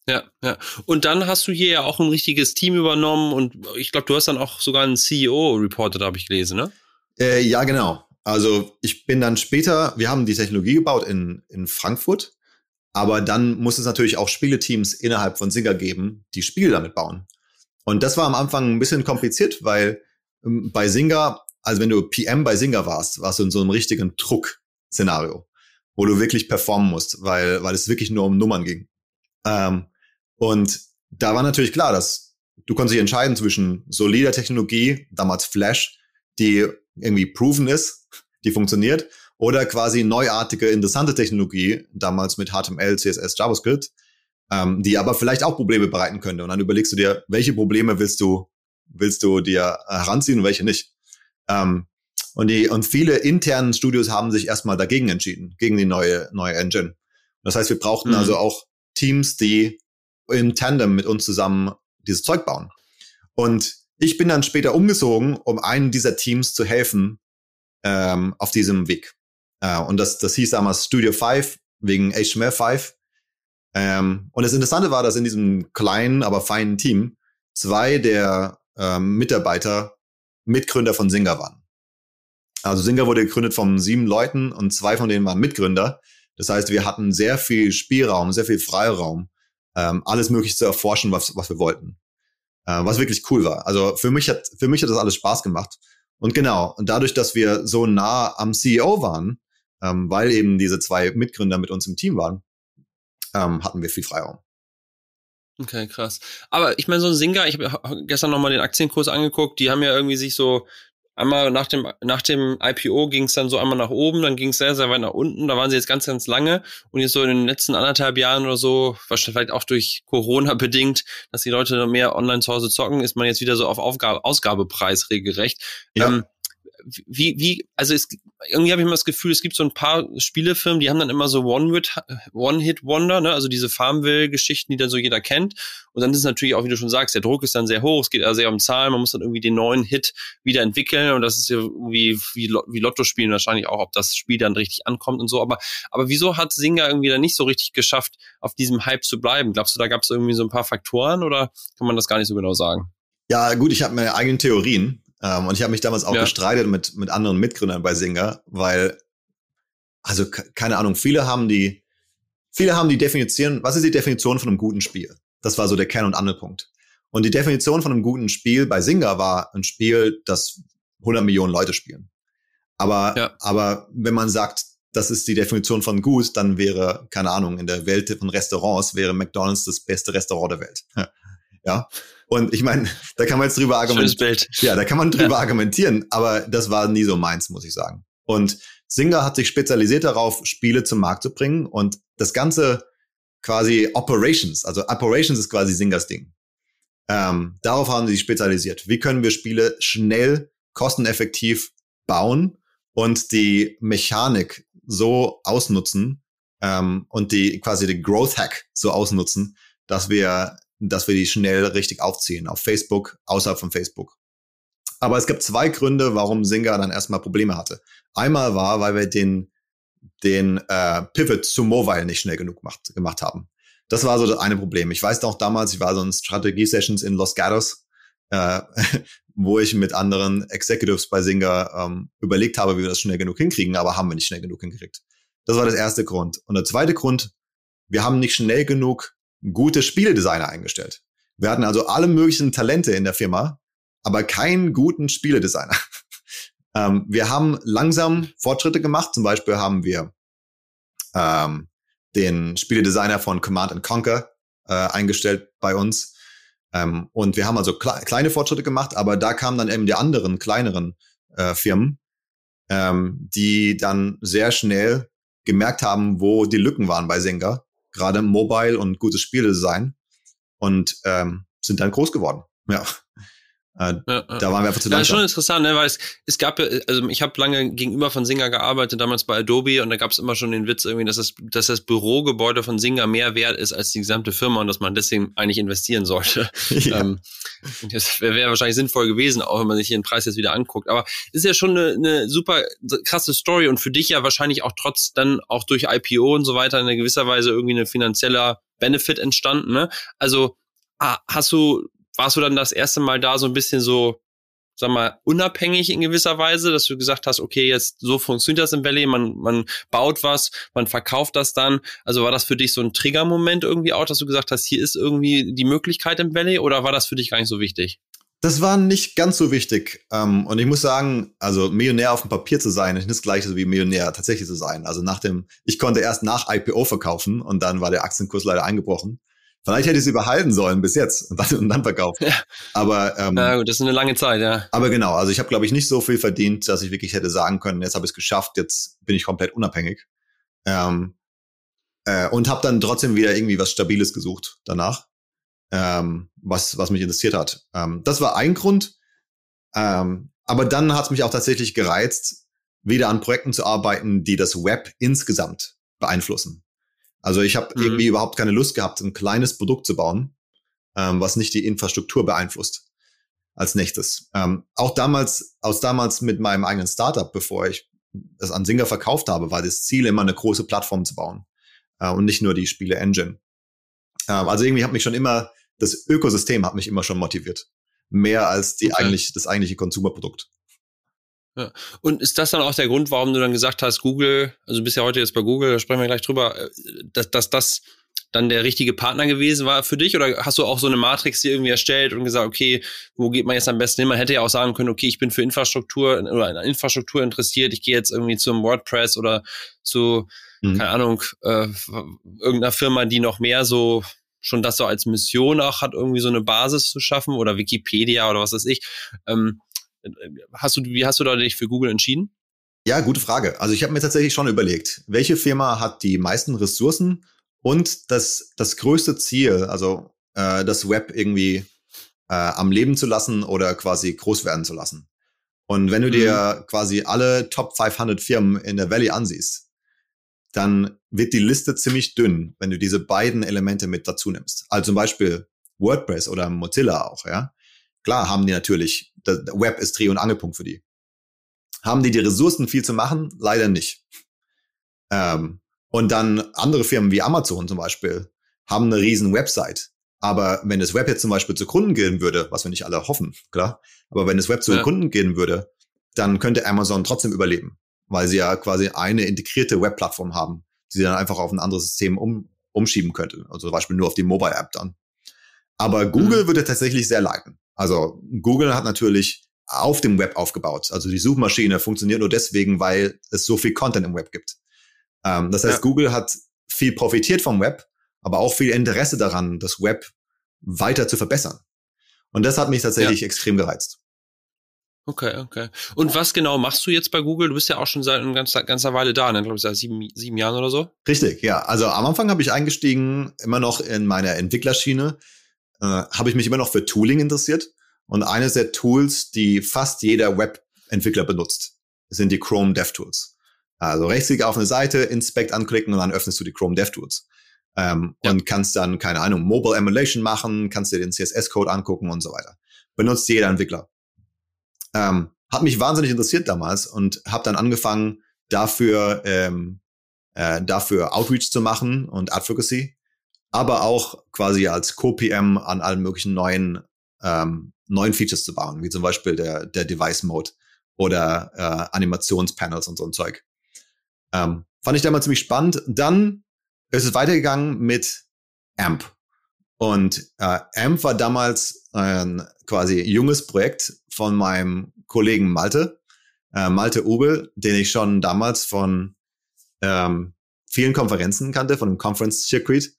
[SPEAKER 3] Ja, ja. Und dann hast du hier ja auch ein richtiges Team übernommen und ich glaube, du hast dann auch sogar einen CEO reported, habe ich gelesen, ne?
[SPEAKER 2] Äh, ja, genau. Also ich bin dann später, wir haben die Technologie gebaut in, in Frankfurt, aber dann muss es natürlich auch Spieleteams innerhalb von Singer geben, die Spiele damit bauen. Und das war am Anfang ein bisschen kompliziert, weil ähm, bei Singer, also wenn du PM bei Singer warst, warst du in so einem richtigen Druck-Szenario, wo du wirklich performen musst, weil, weil es wirklich nur um Nummern ging. Ähm, und da war natürlich klar, dass du konntest dich entscheiden zwischen solider Technologie, damals Flash, die irgendwie proven ist, die funktioniert, oder quasi neuartige, interessante Technologie, damals mit HTML, CSS, JavaScript, ähm, die aber vielleicht auch Probleme bereiten könnte. Und dann überlegst du dir, welche Probleme willst du, willst du dir heranziehen und welche nicht. Ähm, und die, und viele internen Studios haben sich erstmal dagegen entschieden, gegen die neue, neue Engine. Das heißt, wir brauchten mhm. also auch Teams, die im Tandem mit uns zusammen dieses Zeug bauen. Und ich bin dann später umgezogen, um einem dieser Teams zu helfen ähm, auf diesem Weg. Äh, und das, das hieß damals Studio 5 wegen HTML5. Ähm, und das Interessante war, dass in diesem kleinen, aber feinen Team zwei der ähm, Mitarbeiter Mitgründer von Singer waren. Also Singer wurde gegründet von sieben Leuten und zwei von denen waren Mitgründer. Das heißt, wir hatten sehr viel Spielraum, sehr viel Freiraum, ähm, alles Mögliche zu erforschen, was, was wir wollten. Äh, was wirklich cool war. Also für mich hat, für mich hat das alles Spaß gemacht. Und genau, und dadurch, dass wir so nah am CEO waren, ähm, weil eben diese zwei Mitgründer mit uns im Team waren, ähm, hatten wir viel Freiraum.
[SPEAKER 3] Okay, krass. Aber ich meine, so ein Singer, ich habe gestern nochmal den Aktienkurs angeguckt, die haben ja irgendwie sich so einmal nach dem, nach dem IPO ging es dann so einmal nach oben, dann ging es sehr, sehr weit nach unten. Da waren sie jetzt ganz, ganz lange. Und jetzt so in den letzten anderthalb Jahren oder so, wahrscheinlich vielleicht auch durch Corona [LAUGHS] bedingt, dass die Leute mehr online zu Hause zocken, ist man jetzt wieder so auf Aufgabe, Ausgabepreis regelrecht. Ja. Ähm, wie, wie, also es, irgendwie habe ich immer das Gefühl, es gibt so ein paar Spielefirmen, die haben dann immer so One-Hit-Wonder, ne? also diese Farmville-Geschichten, die dann so jeder kennt. Und dann ist es natürlich auch, wie du schon sagst, der Druck ist dann sehr hoch, es geht also sehr um Zahlen, man muss dann irgendwie den neuen Hit wieder entwickeln und das ist ja irgendwie wie, wie Lotto spielen wahrscheinlich auch, ob das Spiel dann richtig ankommt und so. Aber, aber wieso hat Singer irgendwie dann nicht so richtig geschafft, auf diesem Hype zu bleiben? Glaubst du, da gab es irgendwie so ein paar Faktoren oder kann man das gar nicht so genau sagen?
[SPEAKER 2] Ja, gut, ich habe meine eigenen Theorien. Ähm, und ich habe mich damals auch ja. gestreitet mit, mit anderen Mitgründern bei Singer, weil, also keine Ahnung, viele haben die, viele haben die Definition, was ist die Definition von einem guten Spiel? Das war so der Kern- und Angelpunkt. Und die Definition von einem guten Spiel bei Singer war ein Spiel, das 100 Millionen Leute spielen. Aber, ja. aber wenn man sagt, das ist die Definition von gut, dann wäre, keine Ahnung, in der Welt von Restaurants wäre McDonald's das beste Restaurant der Welt. [LAUGHS] Ja. Und ich meine, da kann man jetzt drüber argumentieren. Ja, da kann man drüber ja. argumentieren, aber das war nie so meins, muss ich sagen. Und Singer hat sich spezialisiert darauf, Spiele zum Markt zu bringen und das ganze quasi Operations, also Operations ist quasi Singers Ding. Ähm, darauf haben sie sich spezialisiert. Wie können wir Spiele schnell, kosteneffektiv bauen und die Mechanik so ausnutzen, ähm, und die quasi den Growth Hack so ausnutzen, dass wir, dass wir die schnell richtig aufziehen auf Facebook, außerhalb von Facebook. Aber es gibt zwei Gründe, warum Singa dann erstmal Probleme hatte. Einmal war, weil wir den, den äh, Pivot zu Mobile nicht schnell genug gemacht, gemacht haben. Das war so das eine Problem. Ich weiß noch damals, ich war so in Strategie-Sessions in Los Gatos, äh, [LAUGHS] wo ich mit anderen Executives bei Singa ähm, überlegt habe, wie wir das schnell genug hinkriegen, aber haben wir nicht schnell genug hingekriegt. Das war das erste Grund. Und der zweite Grund, wir haben nicht schnell genug gute Spieledesigner eingestellt. Wir hatten also alle möglichen Talente in der Firma, aber keinen guten Spieledesigner. [LAUGHS] ähm, wir haben langsam Fortschritte gemacht. Zum Beispiel haben wir ähm, den Spieledesigner von Command Conquer äh, eingestellt bei uns. Ähm, und wir haben also kle kleine Fortschritte gemacht, aber da kamen dann eben die anderen kleineren äh, Firmen, ähm, die dann sehr schnell gemerkt haben, wo die Lücken waren bei Senga, gerade Mobile und gutes Spieldesign und ähm, sind dann groß geworden. Ja. Äh, ja, da waren wir einfach zu langsam.
[SPEAKER 3] Das ist schon interessant, ne? weil es, es gab, also ich habe lange gegenüber von Singer gearbeitet, damals bei Adobe und da gab es immer schon den Witz irgendwie, dass das, dass das Bürogebäude von Singer mehr wert ist als die gesamte Firma und dass man deswegen eigentlich investieren sollte. [LAUGHS] [LAUGHS] Ja. Ähm, das wäre wär wahrscheinlich sinnvoll gewesen, auch wenn man sich den Preis jetzt wieder anguckt. Aber ist ja schon eine, eine super krasse Story und für dich ja wahrscheinlich auch trotz dann auch durch IPO und so weiter in gewisser Weise irgendwie ein finanzieller Benefit entstanden. Ne? Also ah, hast du warst du dann das erste Mal da so ein bisschen so, sag mal, unabhängig in gewisser Weise, dass du gesagt hast, okay, jetzt so funktioniert das im Valley, man, man baut was, man verkauft das dann. Also war das für dich so ein Triggermoment irgendwie auch, dass du gesagt hast, hier ist irgendwie die Möglichkeit im Valley oder war das für dich gar nicht so wichtig?
[SPEAKER 2] Das war nicht ganz so wichtig. Ähm, und ich muss sagen, also Millionär auf dem Papier zu sein, ist nicht das gleiche wie Millionär tatsächlich zu sein. Also nach dem, ich konnte erst nach IPO verkaufen und dann war der Aktienkurs leider eingebrochen. Vielleicht hätte ich sie behalten sollen bis jetzt und dann, und dann verkauft. Ja. Aber ähm,
[SPEAKER 3] ja, gut, das ist eine lange Zeit, ja.
[SPEAKER 2] Aber genau, also ich habe, glaube ich, nicht so viel verdient, dass ich wirklich hätte sagen können, jetzt habe ich es geschafft, jetzt bin ich komplett unabhängig. Ähm, äh, und habe dann trotzdem wieder irgendwie was Stabiles gesucht danach, ähm, was, was mich interessiert hat. Ähm, das war ein Grund. Ähm, aber dann hat es mich auch tatsächlich gereizt, wieder an Projekten zu arbeiten, die das Web insgesamt beeinflussen. Also ich habe mhm. irgendwie überhaupt keine Lust gehabt, ein kleines Produkt zu bauen, ähm, was nicht die Infrastruktur beeinflusst als nächstes. Ähm, auch damals, aus damals mit meinem eigenen Startup, bevor ich es an Singer verkauft habe, war das Ziel immer eine große Plattform zu bauen äh, und nicht nur die Spiele Engine. Ähm, also irgendwie hat mich schon immer das Ökosystem hat mich immer schon motiviert, mehr als die okay. eigentlich das eigentliche Konsumerprodukt.
[SPEAKER 3] Ja. Und ist das dann auch der Grund, warum du dann gesagt hast, Google, also du bist ja heute jetzt bei Google, da sprechen wir gleich drüber, äh, dass, dass das dann der richtige Partner gewesen war für dich? Oder hast du auch so eine Matrix hier irgendwie erstellt und gesagt, okay, wo geht man jetzt am besten hin? Man hätte ja auch sagen können, okay, ich bin für Infrastruktur oder an Infrastruktur interessiert, ich gehe jetzt irgendwie zum WordPress oder zu, mhm. keine Ahnung, äh, irgendeiner Firma, die noch mehr so schon das so als Mission auch hat, irgendwie so eine Basis zu schaffen oder Wikipedia oder was weiß ich. Ähm, Hast du, wie hast du da dich für Google entschieden?
[SPEAKER 2] Ja, gute Frage. Also ich habe mir tatsächlich schon überlegt, welche Firma hat die meisten Ressourcen und das, das größte Ziel, also äh, das Web irgendwie äh, am Leben zu lassen oder quasi groß werden zu lassen. Und wenn du mhm. dir quasi alle Top 500 Firmen in der Valley ansiehst, dann wird die Liste ziemlich dünn, wenn du diese beiden Elemente mit dazu nimmst. Also zum Beispiel WordPress oder Mozilla auch, ja. Klar haben die natürlich, das Web ist Dreh- und Angelpunkt für die. Haben die die Ressourcen viel zu machen? Leider nicht. Ähm, und dann andere Firmen wie Amazon zum Beispiel haben eine riesen Website. Aber wenn das Web jetzt zum Beispiel zu Kunden gehen würde, was wir nicht alle hoffen, klar, aber wenn das Web zu ja. Kunden gehen würde, dann könnte Amazon trotzdem überleben, weil sie ja quasi eine integrierte Webplattform haben, die sie dann einfach auf ein anderes System um, umschieben könnte. Also zum Beispiel nur auf die Mobile App dann. Aber Google mhm. würde tatsächlich sehr leiden. Also Google hat natürlich auf dem Web aufgebaut. Also die Suchmaschine funktioniert nur deswegen, weil es so viel Content im Web gibt. Ähm, das heißt, ja. Google hat viel profitiert vom Web, aber auch viel Interesse daran, das Web weiter zu verbessern. Und das hat mich tatsächlich ja. extrem gereizt.
[SPEAKER 3] Okay, okay. Und was genau machst du jetzt bei Google? Du bist ja auch schon seit einer ganzer, ganzer Weile da, ne? glaube ich, seit sieben, sieben Jahren oder so.
[SPEAKER 2] Richtig, ja. Also am Anfang habe ich eingestiegen, immer noch in meiner Entwicklerschiene äh, habe ich mich immer noch für Tooling interessiert. Und eines der Tools, die fast jeder Webentwickler benutzt, sind die Chrome DevTools. Also rechtsklick auf eine Seite, Inspect anklicken und dann öffnest du die Chrome DevTools. Ähm, ja. Und kannst dann, keine Ahnung, Mobile Emulation machen, kannst dir den CSS-Code angucken und so weiter. Benutzt jeder Entwickler. Ähm, hat mich wahnsinnig interessiert damals und habe dann angefangen, dafür, ähm, äh, dafür Outreach zu machen und Advocacy, aber auch quasi als Co-PM an allen möglichen neuen, ähm, neuen Features zu bauen, wie zum Beispiel der, der Device Mode oder äh, Animationspanels und so ein Zeug. Ähm, fand ich damals ziemlich spannend. Dann ist es weitergegangen mit AMP. Und äh, AMP war damals ein quasi junges Projekt von meinem Kollegen Malte, äh, Malte Ubel, den ich schon damals von ähm, vielen Konferenzen kannte, von dem Conference Circuit.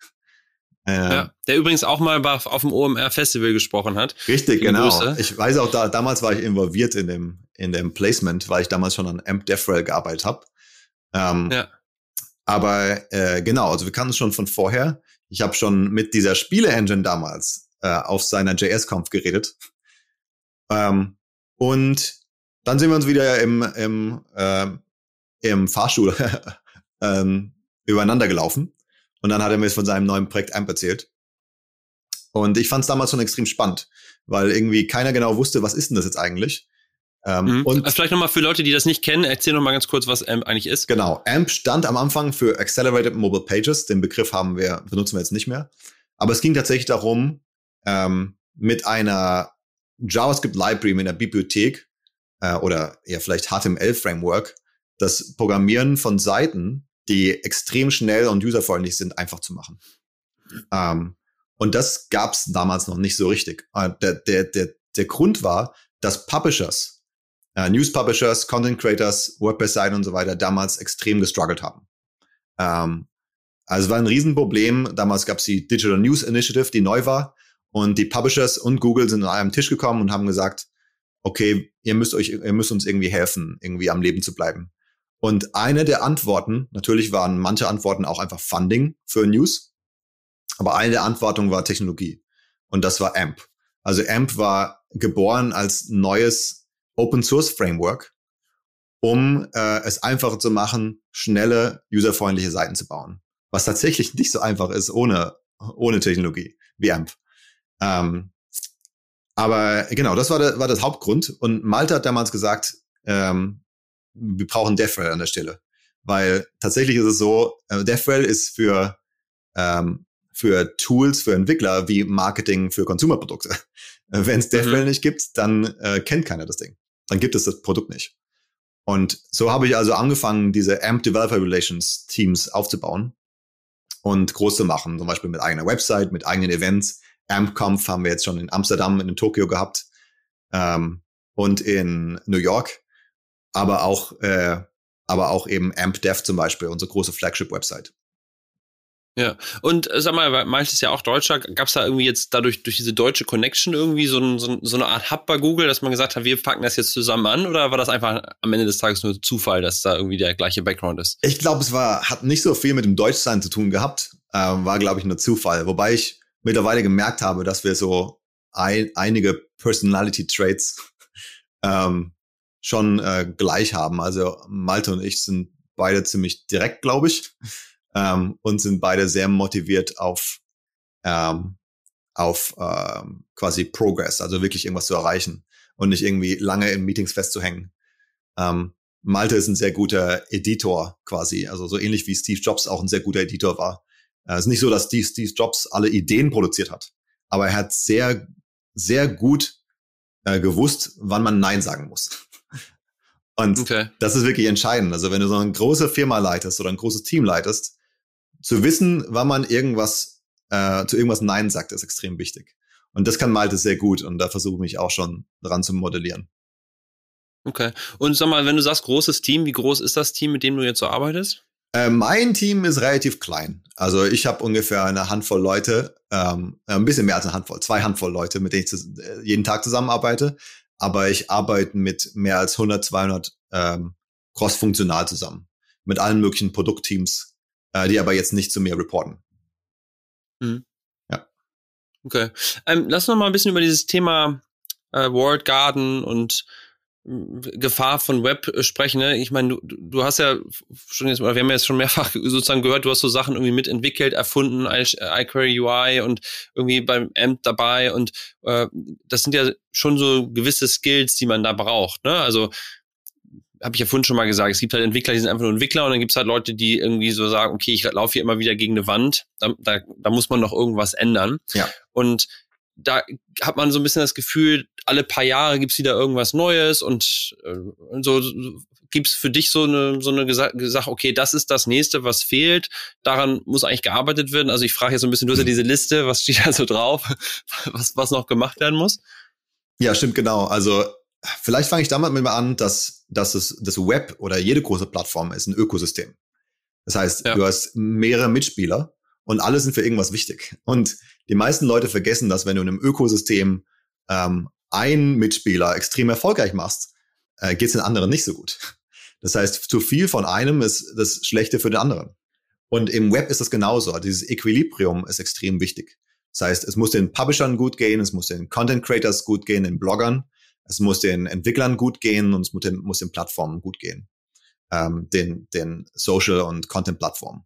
[SPEAKER 3] Ja, der übrigens auch mal auf dem OMR Festival gesprochen hat.
[SPEAKER 2] Richtig, Viele genau. Grüße. Ich weiß auch, da, damals war ich involviert in dem, in dem Placement, weil ich damals schon an AMP DevRel gearbeitet habe. Ähm, ja. Aber äh, genau, also wir kannten es schon von vorher. Ich habe schon mit dieser Spiele-Engine damals äh, auf seiner JS-Conf geredet. Ähm, und dann sind wir uns wieder im, im, äh, im Fahrstuhl [LAUGHS] ähm, übereinander gelaufen. Und dann hat er mir von seinem neuen Projekt AMP erzählt. Und ich fand es damals schon extrem spannend, weil irgendwie keiner genau wusste, was ist denn das jetzt eigentlich?
[SPEAKER 3] Ähm, mhm. Und also vielleicht nochmal für Leute, die das nicht kennen, erzähl nochmal ganz kurz, was AMP eigentlich ist.
[SPEAKER 2] Genau. AMP stand am Anfang für Accelerated Mobile Pages. Den Begriff haben wir, benutzen wir jetzt nicht mehr. Aber es ging tatsächlich darum, ähm, mit einer JavaScript Library, mit einer Bibliothek äh, oder eher vielleicht HTML Framework, das Programmieren von Seiten, die extrem schnell und userfreundlich sind, einfach zu machen. Ähm, und das gab es damals noch nicht so richtig. Äh, der, der, der, der Grund war, dass Publishers äh, News Publishers, Content Creators, WordPress-Seiten und so weiter damals extrem gestruggelt haben. Ähm, also es war ein Riesenproblem. Damals gab es die Digital News Initiative, die neu war. Und die Publishers und Google sind an einem Tisch gekommen und haben gesagt, okay, ihr müsst euch, ihr müsst uns irgendwie helfen, irgendwie am Leben zu bleiben. Und eine der Antworten, natürlich waren manche Antworten auch einfach Funding für News, aber eine der Antworten war Technologie. Und das war AMP. Also AMP war geboren als neues Open Source Framework, um äh, es einfacher zu machen, schnelle, userfreundliche Seiten zu bauen. Was tatsächlich nicht so einfach ist ohne, ohne Technologie wie AMP. Ähm, aber genau, das war, der, war das Hauptgrund. Und Malte hat damals gesagt, ähm, wir brauchen DevRel an der Stelle. Weil tatsächlich ist es so, äh, DevRel ist für, ähm, für Tools, für Entwickler wie Marketing für Konsumerprodukte. Wenn es DevRel mhm. nicht gibt, dann äh, kennt keiner das Ding dann gibt es das Produkt nicht. Und so habe ich also angefangen, diese AMP Developer Relations Teams aufzubauen und groß zu machen, zum Beispiel mit eigener Website, mit eigenen Events. AMP-Conf haben wir jetzt schon in Amsterdam, in Tokio gehabt ähm, und in New York, aber auch, äh, aber auch eben AMP Dev zum Beispiel, unsere große Flagship-Website.
[SPEAKER 3] Ja, und äh, sag mal, ist ja auch Deutscher. Gab es da irgendwie jetzt dadurch durch diese deutsche Connection irgendwie so, ein, so, so, eine Art Hub bei Google, dass man gesagt hat, wir packen das jetzt zusammen an? Oder war das einfach am Ende des Tages nur Zufall, dass da irgendwie der gleiche Background ist?
[SPEAKER 2] Ich glaube, es war hat nicht so viel mit dem Deutschsein zu tun gehabt. Ähm, war, glaube ich, nur Zufall. Wobei ich mittlerweile gemerkt habe, dass wir so ein, einige Personality Traits [LAUGHS] ähm, schon äh, gleich haben. Also Malte und ich sind beide ziemlich direkt, glaube ich ähm, und sind beide sehr motiviert auf, ähm, auf ähm, quasi Progress, also wirklich irgendwas zu erreichen und nicht irgendwie lange in Meetings festzuhängen. Ähm, Malte ist ein sehr guter Editor quasi, also so ähnlich wie Steve Jobs auch ein sehr guter Editor war. Äh, es ist nicht so, dass Steve, Steve Jobs alle Ideen produziert hat, aber er hat sehr, sehr gut äh, gewusst, wann man Nein sagen muss. Und okay. das ist wirklich entscheidend. Also wenn du so eine große Firma leitest oder ein großes Team leitest, zu wissen, wann man irgendwas äh, zu irgendwas Nein sagt, ist extrem wichtig. Und das kann Malte sehr gut und da versuche ich mich auch schon dran zu modellieren.
[SPEAKER 3] Okay. Und sag mal, wenn du sagst großes Team, wie groß ist das Team, mit dem du jetzt so arbeitest?
[SPEAKER 2] Äh, mein Team ist relativ klein. Also ich habe ungefähr eine Handvoll Leute, ähm, äh, ein bisschen mehr als eine Handvoll, zwei Handvoll Leute, mit denen ich jeden Tag zusammenarbeite. Aber ich arbeite mit mehr als 100, 200 ähm, cross-funktional zusammen. Mit allen möglichen Produktteams, äh, die aber jetzt nicht zu mir reporten.
[SPEAKER 3] Mhm. Ja. Okay. Ähm, lass noch mal ein bisschen über dieses Thema äh, World Garden und Gefahr von Web sprechen. Ne? Ich meine, du, du hast ja schon jetzt, oder wir haben ja jetzt schon mehrfach [LAUGHS] sozusagen gehört, du hast so Sachen irgendwie mitentwickelt, erfunden, iQuery UI und irgendwie beim AMP dabei und äh, das sind ja schon so gewisse Skills, die man da braucht. Ne? Also habe ich ja vorhin schon mal gesagt, es gibt halt Entwickler, die sind einfach nur Entwickler und dann gibt es halt Leute, die irgendwie so sagen, okay, ich laufe hier immer wieder gegen eine Wand, da, da, da muss man noch irgendwas ändern.
[SPEAKER 2] Ja.
[SPEAKER 3] Und da hat man so ein bisschen das Gefühl, alle paar Jahre gibt's wieder irgendwas Neues und, äh, und so gibt's für dich so eine so eine Sache, okay, das ist das nächste, was fehlt, daran muss eigentlich gearbeitet werden. Also ich frage jetzt so ein bisschen, du hast ja diese Liste, was steht da so drauf, [LAUGHS] was, was noch gemacht werden muss?
[SPEAKER 2] Ja, stimmt genau. Also vielleicht fange ich damit mal an, dass, dass es das Web oder jede große Plattform ist ein Ökosystem. Das heißt, ja. du hast mehrere Mitspieler und alle sind für irgendwas wichtig. Und die meisten Leute vergessen, dass wenn du in einem Ökosystem ähm, einen Mitspieler extrem erfolgreich machst, äh, geht es den anderen nicht so gut. Das heißt, zu viel von einem ist das Schlechte für den anderen. Und im Web ist das genauso. Dieses Equilibrium ist extrem wichtig. Das heißt, es muss den Publishern gut gehen, es muss den Content Creators gut gehen, den Bloggern, es muss den Entwicklern gut gehen und es muss den, muss den Plattformen gut gehen. Ähm, den, den Social- und Content-Plattformen.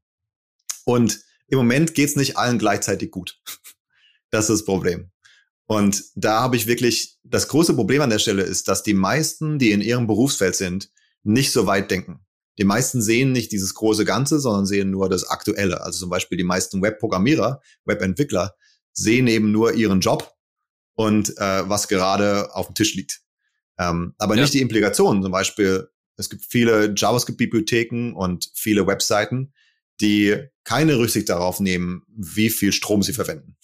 [SPEAKER 2] Und im Moment geht's nicht allen gleichzeitig gut. [LAUGHS] Das ist das Problem. Und da habe ich wirklich, das große Problem an der Stelle ist, dass die meisten, die in ihrem Berufsfeld sind, nicht so weit denken. Die meisten sehen nicht dieses große Ganze, sondern sehen nur das Aktuelle. Also zum Beispiel die meisten Webprogrammierer, Webentwickler sehen eben nur ihren Job und äh, was gerade auf dem Tisch liegt. Ähm, aber ja. nicht die Implikationen. Zum Beispiel, es gibt viele JavaScript-Bibliotheken und viele Webseiten, die keine Rücksicht darauf nehmen, wie viel Strom sie verwenden.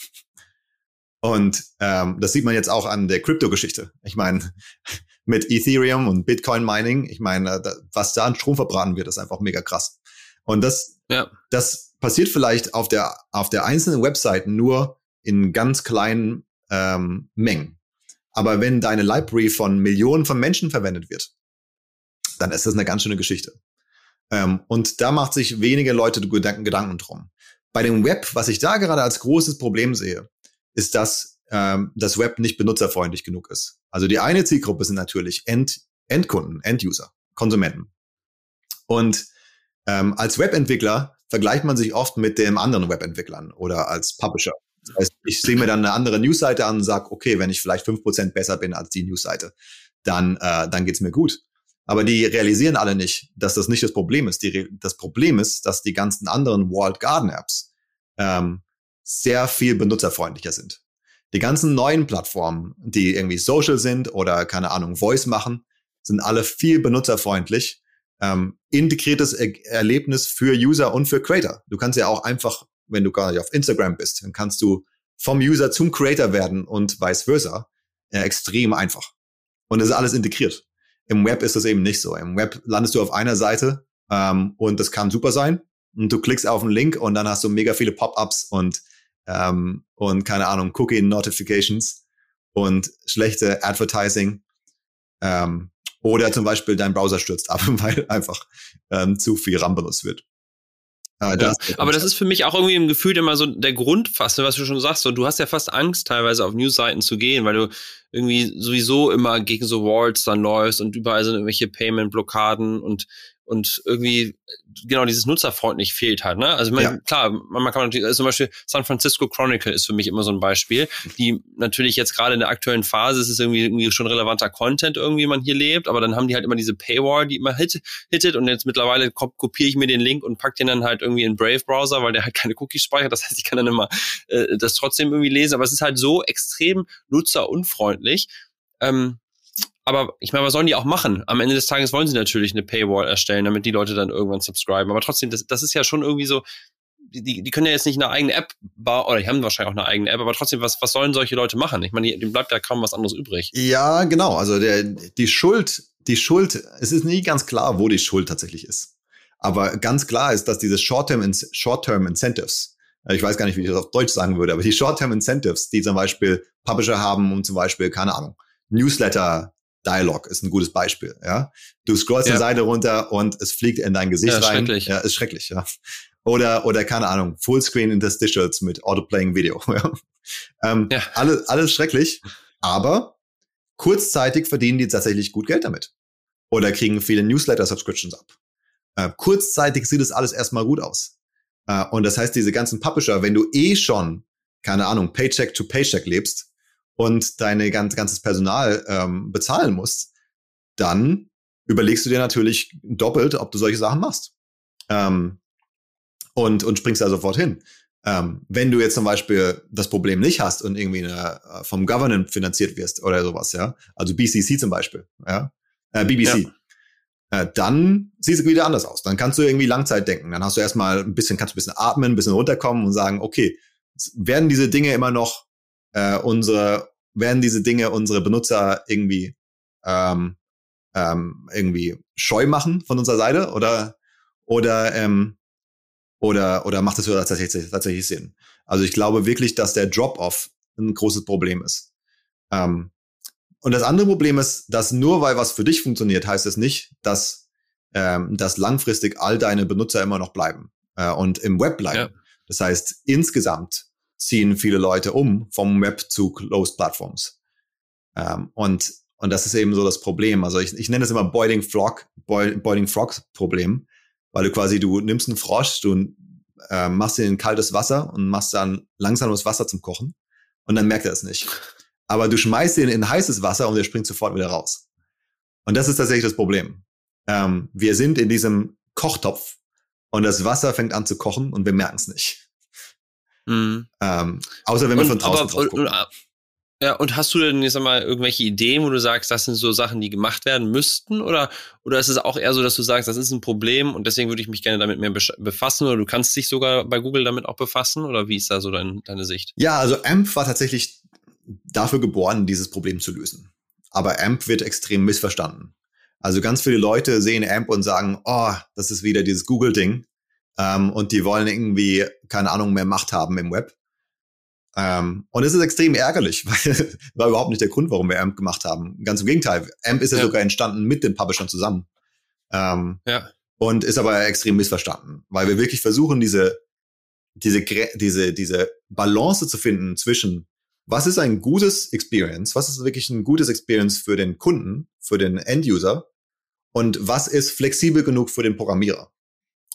[SPEAKER 2] Und ähm, das sieht man jetzt auch an der Krypto-Geschichte. Ich meine, [LAUGHS] mit Ethereum und Bitcoin-Mining, ich meine, was da an Strom verbraten wird, ist einfach mega krass. Und das, ja. das passiert vielleicht auf der, auf der einzelnen Webseite nur in ganz kleinen ähm, Mengen. Aber wenn deine Library von Millionen von Menschen verwendet wird, dann ist das eine ganz schöne Geschichte. Ähm, und da macht sich wenige Leute Gedanken, Gedanken drum. Bei dem Web, was ich da gerade als großes Problem sehe, ist, dass ähm, das Web nicht benutzerfreundlich genug ist. Also die eine Zielgruppe sind natürlich End, Endkunden, Enduser, Konsumenten. Und ähm, als Webentwickler vergleicht man sich oft mit den anderen Webentwicklern oder als Publisher. Das heißt, ich sehe mir dann eine andere Newsseite an und sage, okay, wenn ich vielleicht fünf Prozent besser bin als die Newsseite, dann, äh, dann geht's mir gut. Aber die realisieren alle nicht, dass das nicht das Problem ist. Die, das Problem ist, dass die ganzen anderen Walled Garden Apps ähm, sehr viel benutzerfreundlicher sind. Die ganzen neuen Plattformen, die irgendwie social sind oder keine Ahnung, Voice machen, sind alle viel benutzerfreundlich. Ähm, integriertes er Erlebnis für User und für Creator. Du kannst ja auch einfach, wenn du gar nicht auf Instagram bist, dann kannst du vom User zum Creator werden und vice versa. Ja, extrem einfach. Und es ist alles integriert. Im Web ist das eben nicht so. Im Web landest du auf einer Seite ähm, und das kann super sein. Und du klickst auf einen Link und dann hast du mega viele Pop-ups und ähm, und keine Ahnung, Cookie Notifications und schlechte Advertising. Ähm, oder zum Beispiel dein Browser stürzt ab, [LAUGHS] weil einfach ähm, zu viel RAM benutzt wird.
[SPEAKER 3] Äh, das ja, aber das ist für mich auch irgendwie im Gefühl immer so der Grund fast, was du schon sagst. So, du hast ja fast Angst, teilweise auf Newsseiten zu gehen, weil du irgendwie sowieso immer gegen so Walls dann läufst und überall sind irgendwelche Payment-Blockaden und und irgendwie genau dieses nutzerfreundlich fehlt halt. Ne? Also man, ja. klar, man, man kann natürlich also zum Beispiel San Francisco Chronicle ist für mich immer so ein Beispiel, die natürlich jetzt gerade in der aktuellen Phase ist es irgendwie, irgendwie schon relevanter Content irgendwie man hier lebt, aber dann haben die halt immer diese Paywall, die immer hit, hittet und jetzt mittlerweile kopiere ich mir den Link und pack den dann halt irgendwie in Brave Browser, weil der halt keine Cookies speichert. Das heißt, ich kann dann immer äh, das trotzdem irgendwie lesen, aber es ist halt so extrem nutzerunfreundlich. Ähm, aber ich meine, was sollen die auch machen? Am Ende des Tages wollen sie natürlich eine Paywall erstellen, damit die Leute dann irgendwann subscriben. Aber trotzdem, das, das ist ja schon irgendwie so, die, die können ja jetzt nicht eine eigene App bauen, oder die haben wahrscheinlich auch eine eigene App, aber trotzdem, was, was sollen solche Leute machen? Ich meine, dem bleibt ja kaum was anderes übrig.
[SPEAKER 2] Ja, genau. Also der, die Schuld, die Schuld, es ist nie ganz klar, wo die Schuld tatsächlich ist. Aber ganz klar ist, dass diese Short-Term Short Incentives, ich weiß gar nicht, wie ich das auf Deutsch sagen würde, aber die Short-Term Incentives, die zum Beispiel Publisher haben, um zum Beispiel, keine Ahnung, Newsletter Dialog ist ein gutes Beispiel. Ja, du scrollst ja. die Seite runter und es fliegt in dein Gesicht ja, rein. Schrecklich. Ja, ist schrecklich. Ja. Oder oder keine Ahnung, Fullscreen Interstitials mit Autoplaying Video. [LAUGHS] Ja. Ähm, ja. Alles alles schrecklich. Aber kurzzeitig verdienen die tatsächlich gut Geld damit. Oder kriegen viele Newsletter-Subscriptions ab. Äh, kurzzeitig sieht es alles erstmal gut aus. Äh, und das heißt, diese ganzen Publisher, wenn du eh schon, keine Ahnung, Paycheck to Paycheck lebst und deine ganz, ganzes Personal ähm, bezahlen musst, dann überlegst du dir natürlich doppelt, ob du solche Sachen machst. Ähm, und, und springst da sofort hin. Ähm, wenn du jetzt zum Beispiel das Problem nicht hast und irgendwie eine, äh, vom Government finanziert wirst oder sowas, ja, also BCC zum Beispiel, ja, äh, BBC, ja. äh, dann sieht es wieder anders aus. Dann kannst du irgendwie Langzeit denken. Dann hast du erstmal ein bisschen, kannst du ein bisschen atmen, ein bisschen runterkommen und sagen, okay, werden diese Dinge immer noch äh, unsere, werden diese Dinge unsere Benutzer irgendwie ähm, ähm, irgendwie scheu machen von unserer Seite oder oder ähm, oder, oder macht es tatsächlich, tatsächlich Sinn? Also ich glaube wirklich, dass der Drop-off ein großes Problem ist. Ähm, und das andere Problem ist, dass nur weil was für dich funktioniert, heißt es nicht, dass, ähm, dass langfristig all deine Benutzer immer noch bleiben äh, und im Web bleiben. Ja. Das heißt, insgesamt ziehen viele Leute um vom Web zu Closed Platforms. Ähm, und, und das ist eben so das Problem. Also ich, ich nenne es immer Boiling Frog, Boiling Frog Problem weil du quasi, du nimmst einen Frosch, du äh, machst ihn in kaltes Wasser und machst dann langsames Wasser zum Kochen und dann merkt er es nicht. Aber du schmeißt ihn in heißes Wasser und er springt sofort wieder raus. Und das ist tatsächlich das Problem. Ähm, wir sind in diesem Kochtopf und das Wasser fängt an zu kochen und wir merken es nicht. Mhm. Ähm, außer wenn und, von draußen aber, drauf gucken. Und,
[SPEAKER 3] ja, und hast du denn jetzt einmal irgendwelche Ideen, wo du sagst, das sind so Sachen, die gemacht werden müssten? Oder, oder ist es auch eher so, dass du sagst, das ist ein Problem und deswegen würde ich mich gerne damit mehr befassen? Oder du kannst dich sogar bei Google damit auch befassen? Oder wie ist da so dein, deine Sicht?
[SPEAKER 2] Ja, also AMP war tatsächlich dafür geboren, dieses Problem zu lösen. Aber AMP wird extrem missverstanden. Also ganz viele Leute sehen AMP und sagen, oh, das ist wieder dieses Google-Ding. Ähm, und die wollen irgendwie, keine Ahnung, mehr Macht haben im Web. Ähm, und es ist extrem ärgerlich, [LAUGHS] weil war überhaupt nicht der Grund, warum wir AMP gemacht haben. Ganz im Gegenteil. AMP ist ja, ja sogar entstanden mit den Publishern zusammen. Ähm, ja. Und ist aber extrem missverstanden, weil wir wirklich versuchen, diese, diese, diese, diese Balance zu finden zwischen, was ist ein gutes Experience, was ist wirklich ein gutes Experience für den Kunden, für den End-User und was ist flexibel genug für den Programmierer.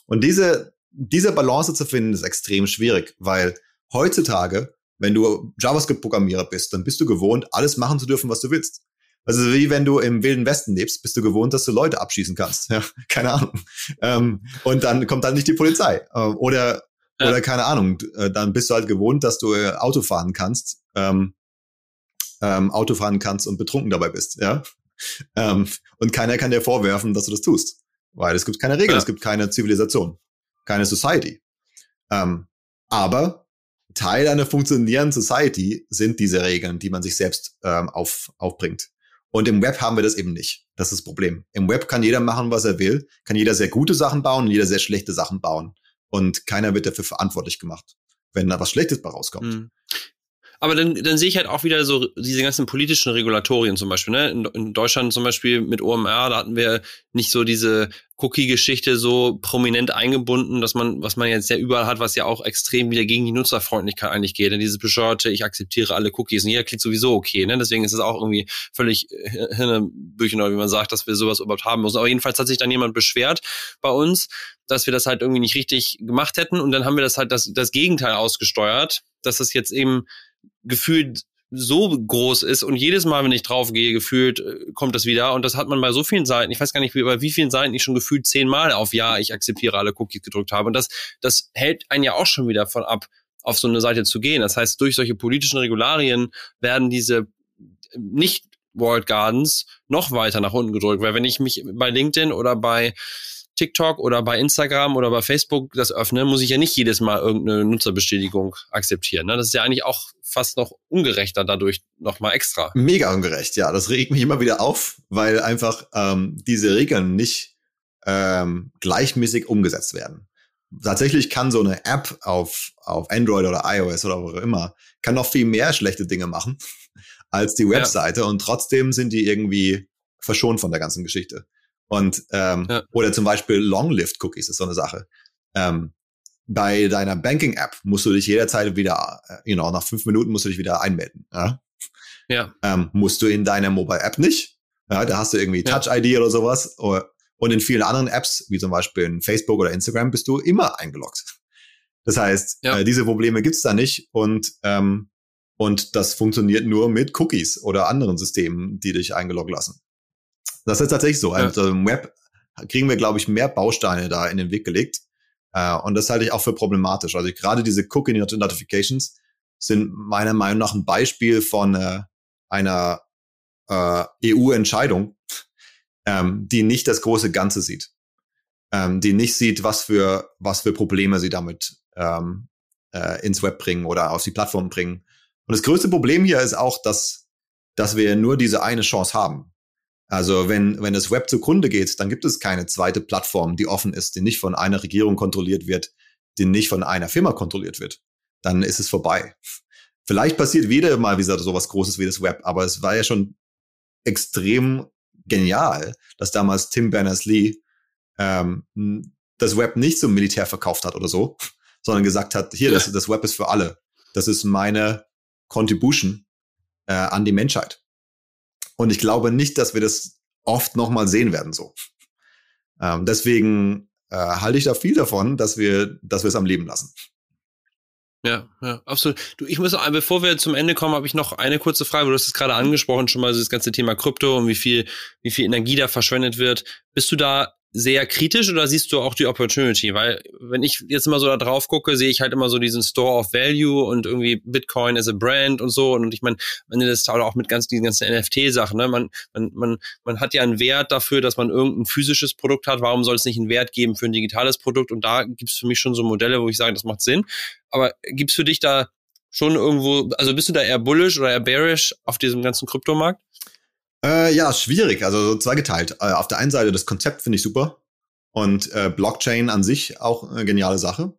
[SPEAKER 2] Und diese, diese Balance zu finden, ist extrem schwierig, weil heutzutage wenn du JavaScript-Programmierer bist, dann bist du gewohnt, alles machen zu dürfen, was du willst. Also wie wenn du im Wilden Westen lebst, bist du gewohnt, dass du Leute abschießen kannst. [LAUGHS] Ja, keine Ahnung. Ähm, und dann kommt dann nicht die Polizei. Ähm, oder, ja. oder keine Ahnung. Äh, dann bist du halt gewohnt, dass du äh, Auto fahren kannst, ähm, ähm, Auto fahren kannst und betrunken dabei bist. Ja. Ähm, und keiner kann dir vorwerfen, dass du das tust. Weil es gibt keine Regeln, ja. es gibt keine Zivilisation, keine Society. Ähm, aber Teil einer funktionierenden Society sind diese Regeln, die man sich selbst ähm, auf, aufbringt. Und im Web haben wir das eben nicht. Das ist das Problem. Im Web kann jeder machen, was er will, kann jeder sehr gute Sachen bauen und jeder sehr schlechte Sachen bauen. Und keiner wird dafür verantwortlich gemacht, wenn da was Schlechtes bei rauskommt. Mhm.
[SPEAKER 3] Aber dann, dann sehe ich halt auch wieder so diese ganzen politischen Regulatorien zum Beispiel. Ne? In, in Deutschland zum Beispiel mit OMR, da hatten wir nicht so diese Cookie-Geschichte so prominent eingebunden, dass man, was man jetzt ja überall hat, was ja auch extrem wieder gegen die Nutzerfreundlichkeit eigentlich geht. Denn dieses bescheuerte, ich akzeptiere alle Cookies und jeder klickt sowieso okay. Ne? Deswegen ist es auch irgendwie völlig Hirnebüchen, wie man sagt, dass wir sowas überhaupt haben müssen. Aber jedenfalls hat sich dann jemand beschwert bei uns, dass wir das halt irgendwie nicht richtig gemacht hätten. Und dann haben wir das halt das, das Gegenteil ausgesteuert, dass es jetzt eben gefühlt so groß ist und jedes Mal, wenn ich draufgehe, gefühlt äh, kommt das wieder. Und das hat man bei so vielen Seiten, ich weiß gar nicht, wie, bei wie vielen Seiten ich schon gefühlt zehnmal auf Ja, ich akzeptiere alle Cookies gedrückt habe. Und das, das hält einen ja auch schon wieder von ab, auf so eine Seite zu gehen. Das heißt, durch solche politischen Regularien werden diese nicht World Gardens noch weiter nach unten gedrückt, weil wenn ich mich bei LinkedIn oder bei TikTok oder bei Instagram oder bei Facebook das öffne, muss ich ja nicht jedes Mal irgendeine Nutzerbestätigung akzeptieren. Ne? Das ist ja eigentlich auch fast noch ungerechter dadurch nochmal extra.
[SPEAKER 2] Mega ungerecht, ja. Das regt mich immer wieder auf, weil einfach ähm, diese Regeln nicht ähm, gleichmäßig umgesetzt werden. Tatsächlich kann so eine App auf, auf Android oder iOS oder wo auch immer, kann noch viel mehr schlechte Dinge machen [LAUGHS] als die Webseite ja. und trotzdem sind die irgendwie verschont von der ganzen Geschichte. Und ähm, ja. oder zum Beispiel Long-Lived-Cookies ist so eine Sache. Ähm, bei deiner Banking-App musst du dich jederzeit wieder, äh, you know, nach fünf Minuten musst du dich wieder einmelden. Ja?
[SPEAKER 3] Ja.
[SPEAKER 2] Ähm, musst du in deiner Mobile App nicht. Ja, da hast du irgendwie Touch ID oder sowas. Und in vielen anderen Apps, wie zum Beispiel in Facebook oder Instagram, bist du immer eingeloggt. Das heißt, ja. äh, diese Probleme gibt's da nicht und ähm, und das funktioniert nur mit Cookies oder anderen Systemen, die dich eingeloggt lassen. Das ist tatsächlich so. Ja. Also im Web kriegen wir, glaube ich, mehr Bausteine da in den Weg gelegt. Äh, und das halte ich auch für problematisch. Also gerade diese Cookie Notifications sind meiner Meinung nach ein Beispiel von äh, einer äh, EU-Entscheidung, ähm, die nicht das große Ganze sieht. Ähm, die nicht sieht, was für, was für Probleme sie damit ähm, äh, ins Web bringen oder auf die Plattform bringen. Und das größte Problem hier ist auch, dass, dass wir nur diese eine Chance haben. Also wenn, wenn das Web zugrunde geht, dann gibt es keine zweite Plattform, die offen ist, die nicht von einer Regierung kontrolliert wird, die nicht von einer Firma kontrolliert wird. Dann ist es vorbei. Vielleicht passiert wieder mal wieder sowas Großes wie das Web, aber es war ja schon extrem genial, dass damals Tim Berners-Lee ähm, das Web nicht zum Militär verkauft hat oder so, sondern gesagt hat, hier, das, das Web ist für alle. Das ist meine Contribution äh, an die Menschheit. Und ich glaube nicht, dass wir das oft nochmal sehen werden so. Ähm, deswegen äh, halte ich da viel davon, dass wir, dass wir es am Leben lassen.
[SPEAKER 3] Ja, ja, absolut. Du, ich muss, bevor wir zum Ende kommen, habe ich noch eine kurze Frage. Du hast es gerade angesprochen, schon mal das ganze Thema Krypto und wie viel, wie viel Energie da verschwendet wird. Bist du da sehr kritisch oder siehst du auch die Opportunity? Weil wenn ich jetzt immer so da drauf gucke, sehe ich halt immer so diesen Store of Value und irgendwie Bitcoin as a Brand und so. Und ich meine, wenn das auch mit ganz diesen ganzen NFT-Sachen, ne? Man, man, man, man hat ja einen Wert dafür, dass man irgendein physisches Produkt hat. Warum soll es nicht einen Wert geben für ein digitales Produkt? Und da gibt es für mich schon so Modelle, wo ich sage, das macht Sinn. Aber gibt's für dich da schon irgendwo, also bist du da eher bullish oder eher bearish auf diesem ganzen Kryptomarkt?
[SPEAKER 2] Äh, ja, schwierig, also so zweigeteilt. Äh, auf der einen Seite das Konzept finde ich super und äh, Blockchain an sich auch eine geniale Sache.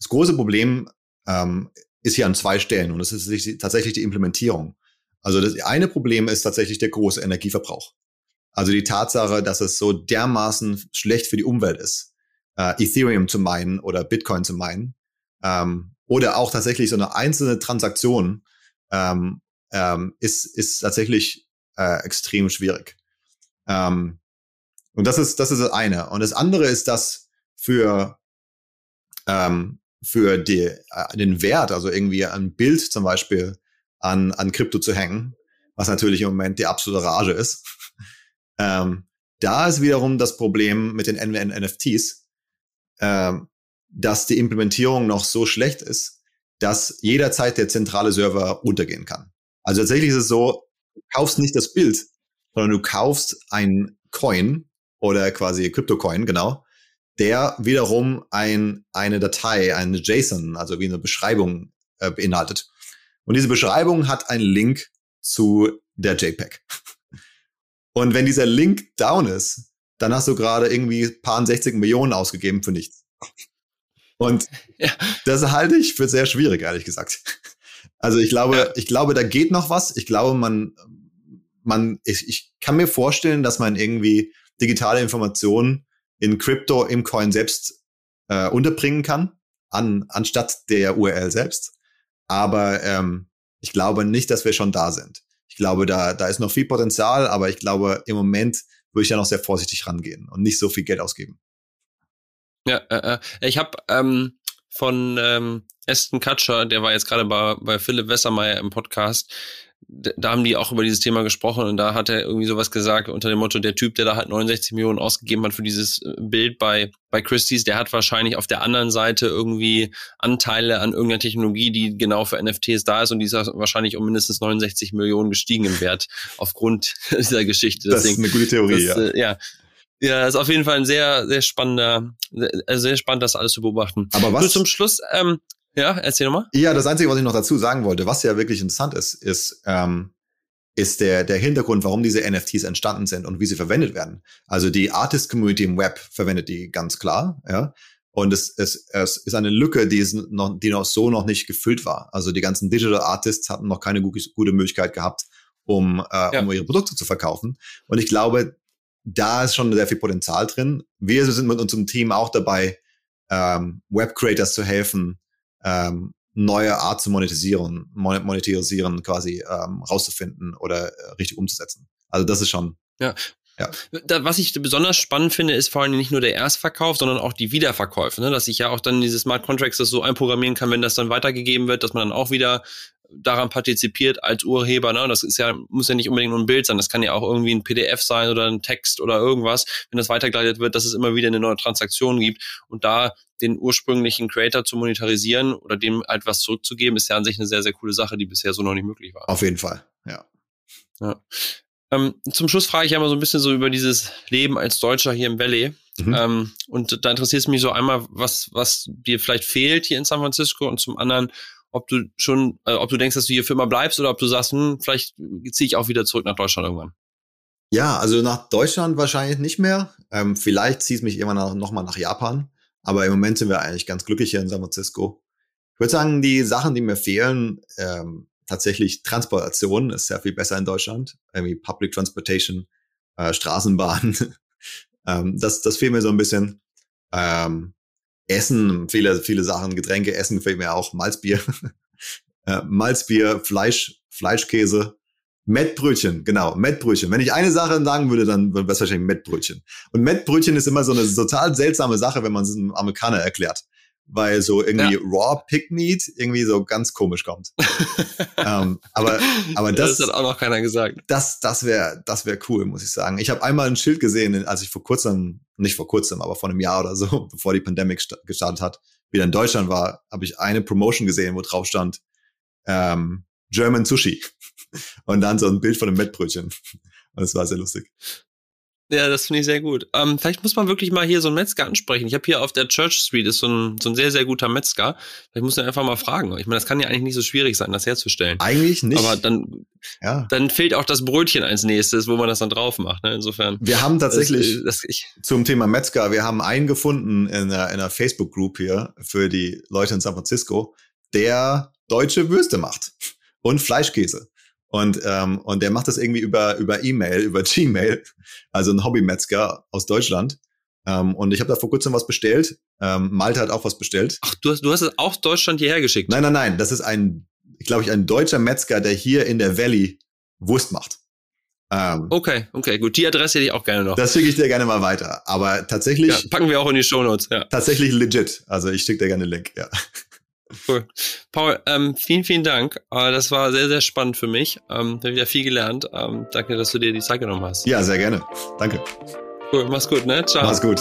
[SPEAKER 2] Das große Problem ähm, ist hier an zwei Stellen und das ist tatsächlich die Implementierung. Also das eine Problem ist tatsächlich der große Energieverbrauch. Also die Tatsache, dass es so dermaßen schlecht für die Umwelt ist, äh, Ethereum zu meinen oder Bitcoin zu meinen, ähm, oder auch tatsächlich so eine einzelne Transaktion ähm, ähm, ist, ist tatsächlich äh, extrem schwierig. Ähm, und das ist, das ist das eine. Und das andere ist, dass für, ähm, für die, äh, den Wert, also irgendwie ein Bild zum Beispiel an, an Krypto zu hängen, was natürlich im Moment die absolute Rage ist, [LAUGHS] ähm, da ist wiederum das Problem mit den NFTs, ähm, dass die Implementierung noch so schlecht ist, dass jederzeit der zentrale Server runtergehen kann. Also tatsächlich ist es so, kaufst nicht das Bild, sondern du kaufst ein Coin oder quasi Crypto-Coin, genau, der wiederum ein, eine Datei, eine JSON, also wie eine Beschreibung äh, beinhaltet. Und diese Beschreibung hat einen Link zu der JPEG. [LAUGHS] Und wenn dieser Link down ist, dann hast du gerade irgendwie paar 60 Millionen ausgegeben für nichts. Und [LAUGHS] ja. das halte ich für sehr schwierig, ehrlich gesagt. Also ich glaube, ja. ich glaube, da geht noch was. Ich glaube, man, man, ich, ich kann mir vorstellen, dass man irgendwie digitale Informationen in Crypto im Coin selbst äh, unterbringen kann, an, anstatt der URL selbst. Aber ähm, ich glaube nicht, dass wir schon da sind. Ich glaube, da, da ist noch viel Potenzial, aber ich glaube, im Moment würde ich ja noch sehr vorsichtig rangehen und nicht so viel Geld ausgeben.
[SPEAKER 3] Ja, äh, äh ich habe ähm, von ähm, Aston Kutcher, der war jetzt gerade bei, bei Philipp Wessermeier im Podcast, da haben die auch über dieses Thema gesprochen und da hat er irgendwie sowas gesagt unter dem Motto, der Typ, der da halt 69 Millionen ausgegeben hat für dieses äh, Bild bei, bei Christie's, der hat wahrscheinlich auf der anderen Seite irgendwie Anteile an irgendeiner Technologie, die genau für NFTs da ist und die ist wahrscheinlich um mindestens 69 Millionen gestiegen im Wert aufgrund [LAUGHS] dieser Geschichte.
[SPEAKER 2] Das Deswegen, ist eine gute Theorie, das,
[SPEAKER 3] ja. Äh, ja. Ja, ist auf jeden Fall ein sehr, sehr spannender, sehr, sehr spannend, das alles zu beobachten.
[SPEAKER 2] Aber was? Nur
[SPEAKER 3] zum Schluss, ähm, ja, erzähl nochmal.
[SPEAKER 2] Ja, das Einzige, was ich noch dazu sagen wollte, was ja wirklich interessant ist, ist, ähm, ist der, der Hintergrund, warum diese NFTs entstanden sind und wie sie verwendet werden. Also die Artist-Community im Web verwendet die ganz klar, ja. Und es, es, es ist eine Lücke, die, ist noch, die noch so noch nicht gefüllt war. Also die ganzen Digital Artists hatten noch keine gute, gute Möglichkeit gehabt, um, äh, ja. um ihre Produkte zu verkaufen. Und ich glaube, da ist schon sehr viel Potenzial drin. Wir sind mit unserem Team auch dabei, ähm, Web-Creators zu helfen, ähm, neue Art zu monetisieren, monetarisieren quasi ähm, rauszufinden oder äh, richtig umzusetzen. Also das ist schon.
[SPEAKER 3] Ja. Ja. Da, was ich besonders spannend finde, ist vor allem nicht nur der Erstverkauf, sondern auch die Wiederverkäufe, ne? dass ich ja auch dann diese Smart Contracts das so einprogrammieren kann, wenn das dann weitergegeben wird, dass man dann auch wieder daran partizipiert als Urheber. Ne? Das ist ja, muss ja nicht unbedingt nur ein Bild sein, das kann ja auch irgendwie ein PDF sein oder ein Text oder irgendwas, wenn das weitergeleitet wird, dass es immer wieder eine neue Transaktion gibt. Und da den ursprünglichen Creator zu monetarisieren oder dem halt was zurückzugeben, ist ja an sich eine sehr, sehr coole Sache, die bisher so noch nicht möglich war.
[SPEAKER 2] Auf jeden Fall, ja.
[SPEAKER 3] ja. Ähm, zum Schluss frage ich ja mal so ein bisschen so über dieses Leben als Deutscher hier im Valley. Mhm. Ähm, und da interessiert es mich so einmal, was, was dir vielleicht fehlt hier in San Francisco und zum anderen, ob du schon, äh, ob du denkst, dass du hier für immer bleibst oder ob du sagst, hm, vielleicht ziehe ich auch wieder zurück nach Deutschland irgendwann.
[SPEAKER 2] Ja, also nach Deutschland wahrscheinlich nicht mehr. Ähm, vielleicht zieht es mich irgendwann noch mal nach Japan. Aber im Moment sind wir eigentlich ganz glücklich hier in San Francisco. Ich würde sagen, die Sachen, die mir fehlen, ähm, tatsächlich Transportation ist sehr viel besser in Deutschland. Irgendwie Public Transportation, äh, Straßenbahn. [LAUGHS] ähm, das, das fehlt mir so ein bisschen. Ähm, Essen, viele, viele Sachen, Getränke, Essen gefällt mir auch, Malzbier. [LAUGHS] äh, Malzbier, Fleisch, Fleischkäse, Mettbrötchen, genau, Mettbrötchen. Wenn ich eine Sache sagen würde, dann wäre es wahrscheinlich Mettbrötchen. Und Mettbrötchen ist immer so eine total seltsame Sache, wenn man es einem Amerikaner erklärt. Weil so irgendwie ja. Raw Pig Meat irgendwie so ganz komisch kommt. ähm, aber, aber [LAUGHS] das,
[SPEAKER 3] das hat auch noch keiner gesagt.
[SPEAKER 2] Das, das wäre, das wäre cool, muss ich sagen. Ich habe einmal ein Schild gesehen, als ich vor kurzem, nicht vor kurzem, aber vor einem Jahr oder so, [LAUGHS] bevor die Pandemie gestartet hat, wieder in Deutschland war, habe ich eine Promotion gesehen, wo drauf stand ähm, German Sushi. [LAUGHS] Und dann so ein Bild von einem Mettbrötchen. Und es war sehr lustig.
[SPEAKER 3] Ja, das finde ich sehr gut. Ähm, vielleicht muss man wirklich mal hier so einen Metzger ansprechen. Ich habe hier auf der Church Street ist so ein, so ein sehr, sehr guter Metzger. Vielleicht muss man einfach mal fragen. Ich meine, das kann ja eigentlich nicht so schwierig sein, das herzustellen.
[SPEAKER 2] Eigentlich nicht.
[SPEAKER 3] Aber dann, ja. dann fehlt auch das Brötchen als nächstes, wo man das dann drauf macht. Ne? Insofern.
[SPEAKER 2] Wir haben tatsächlich das, das, ich, zum Thema Metzger, wir haben einen gefunden in einer, in einer Facebook-Group hier für die Leute in San Francisco, der deutsche Würste macht und Fleischkäse. Und, ähm, und der macht das irgendwie über, über E-Mail, über [LAUGHS] Gmail, also ein Hobby-Metzger aus Deutschland. Ähm, und ich habe da vor kurzem was bestellt. Ähm, Malte hat auch was bestellt.
[SPEAKER 3] Ach, du hast, du hast es auch Deutschland hierher geschickt?
[SPEAKER 2] Nein, nein, nein. Das ist ein, glaube ich, ein deutscher Metzger, der hier in der Valley Wurst macht.
[SPEAKER 3] Ähm, okay, okay, gut. Die Adresse hätte ich auch gerne noch.
[SPEAKER 2] Das schicke ich dir gerne mal weiter. Aber tatsächlich. Ja,
[SPEAKER 3] packen wir auch in die Show Notes. Ja.
[SPEAKER 2] Tatsächlich legit. Also ich schicke dir gerne den Link. Ja.
[SPEAKER 3] Cool. Paul, ähm, vielen, vielen Dank. Äh, das war sehr, sehr spannend für mich. Ähm, habe wieder viel gelernt. Ähm, danke, dass du dir die Zeit genommen hast.
[SPEAKER 2] Ja, sehr gerne. Danke.
[SPEAKER 3] Cool, mach's gut, ne?
[SPEAKER 2] Ciao. Mach's gut.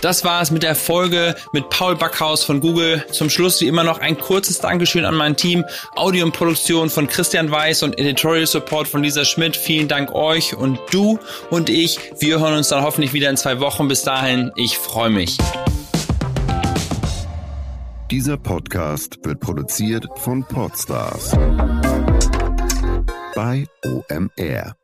[SPEAKER 3] Das war es mit der Folge mit Paul Backhaus von Google. Zum Schluss wie immer noch ein kurzes Dankeschön an mein Team. Audio und Produktion von Christian Weiß und Editorial Support von Lisa Schmidt. Vielen Dank euch und du und ich. Wir hören uns dann hoffentlich wieder in zwei Wochen. Bis dahin, ich freue mich.
[SPEAKER 4] Dieser Podcast wird produziert von Podstars bei OMR.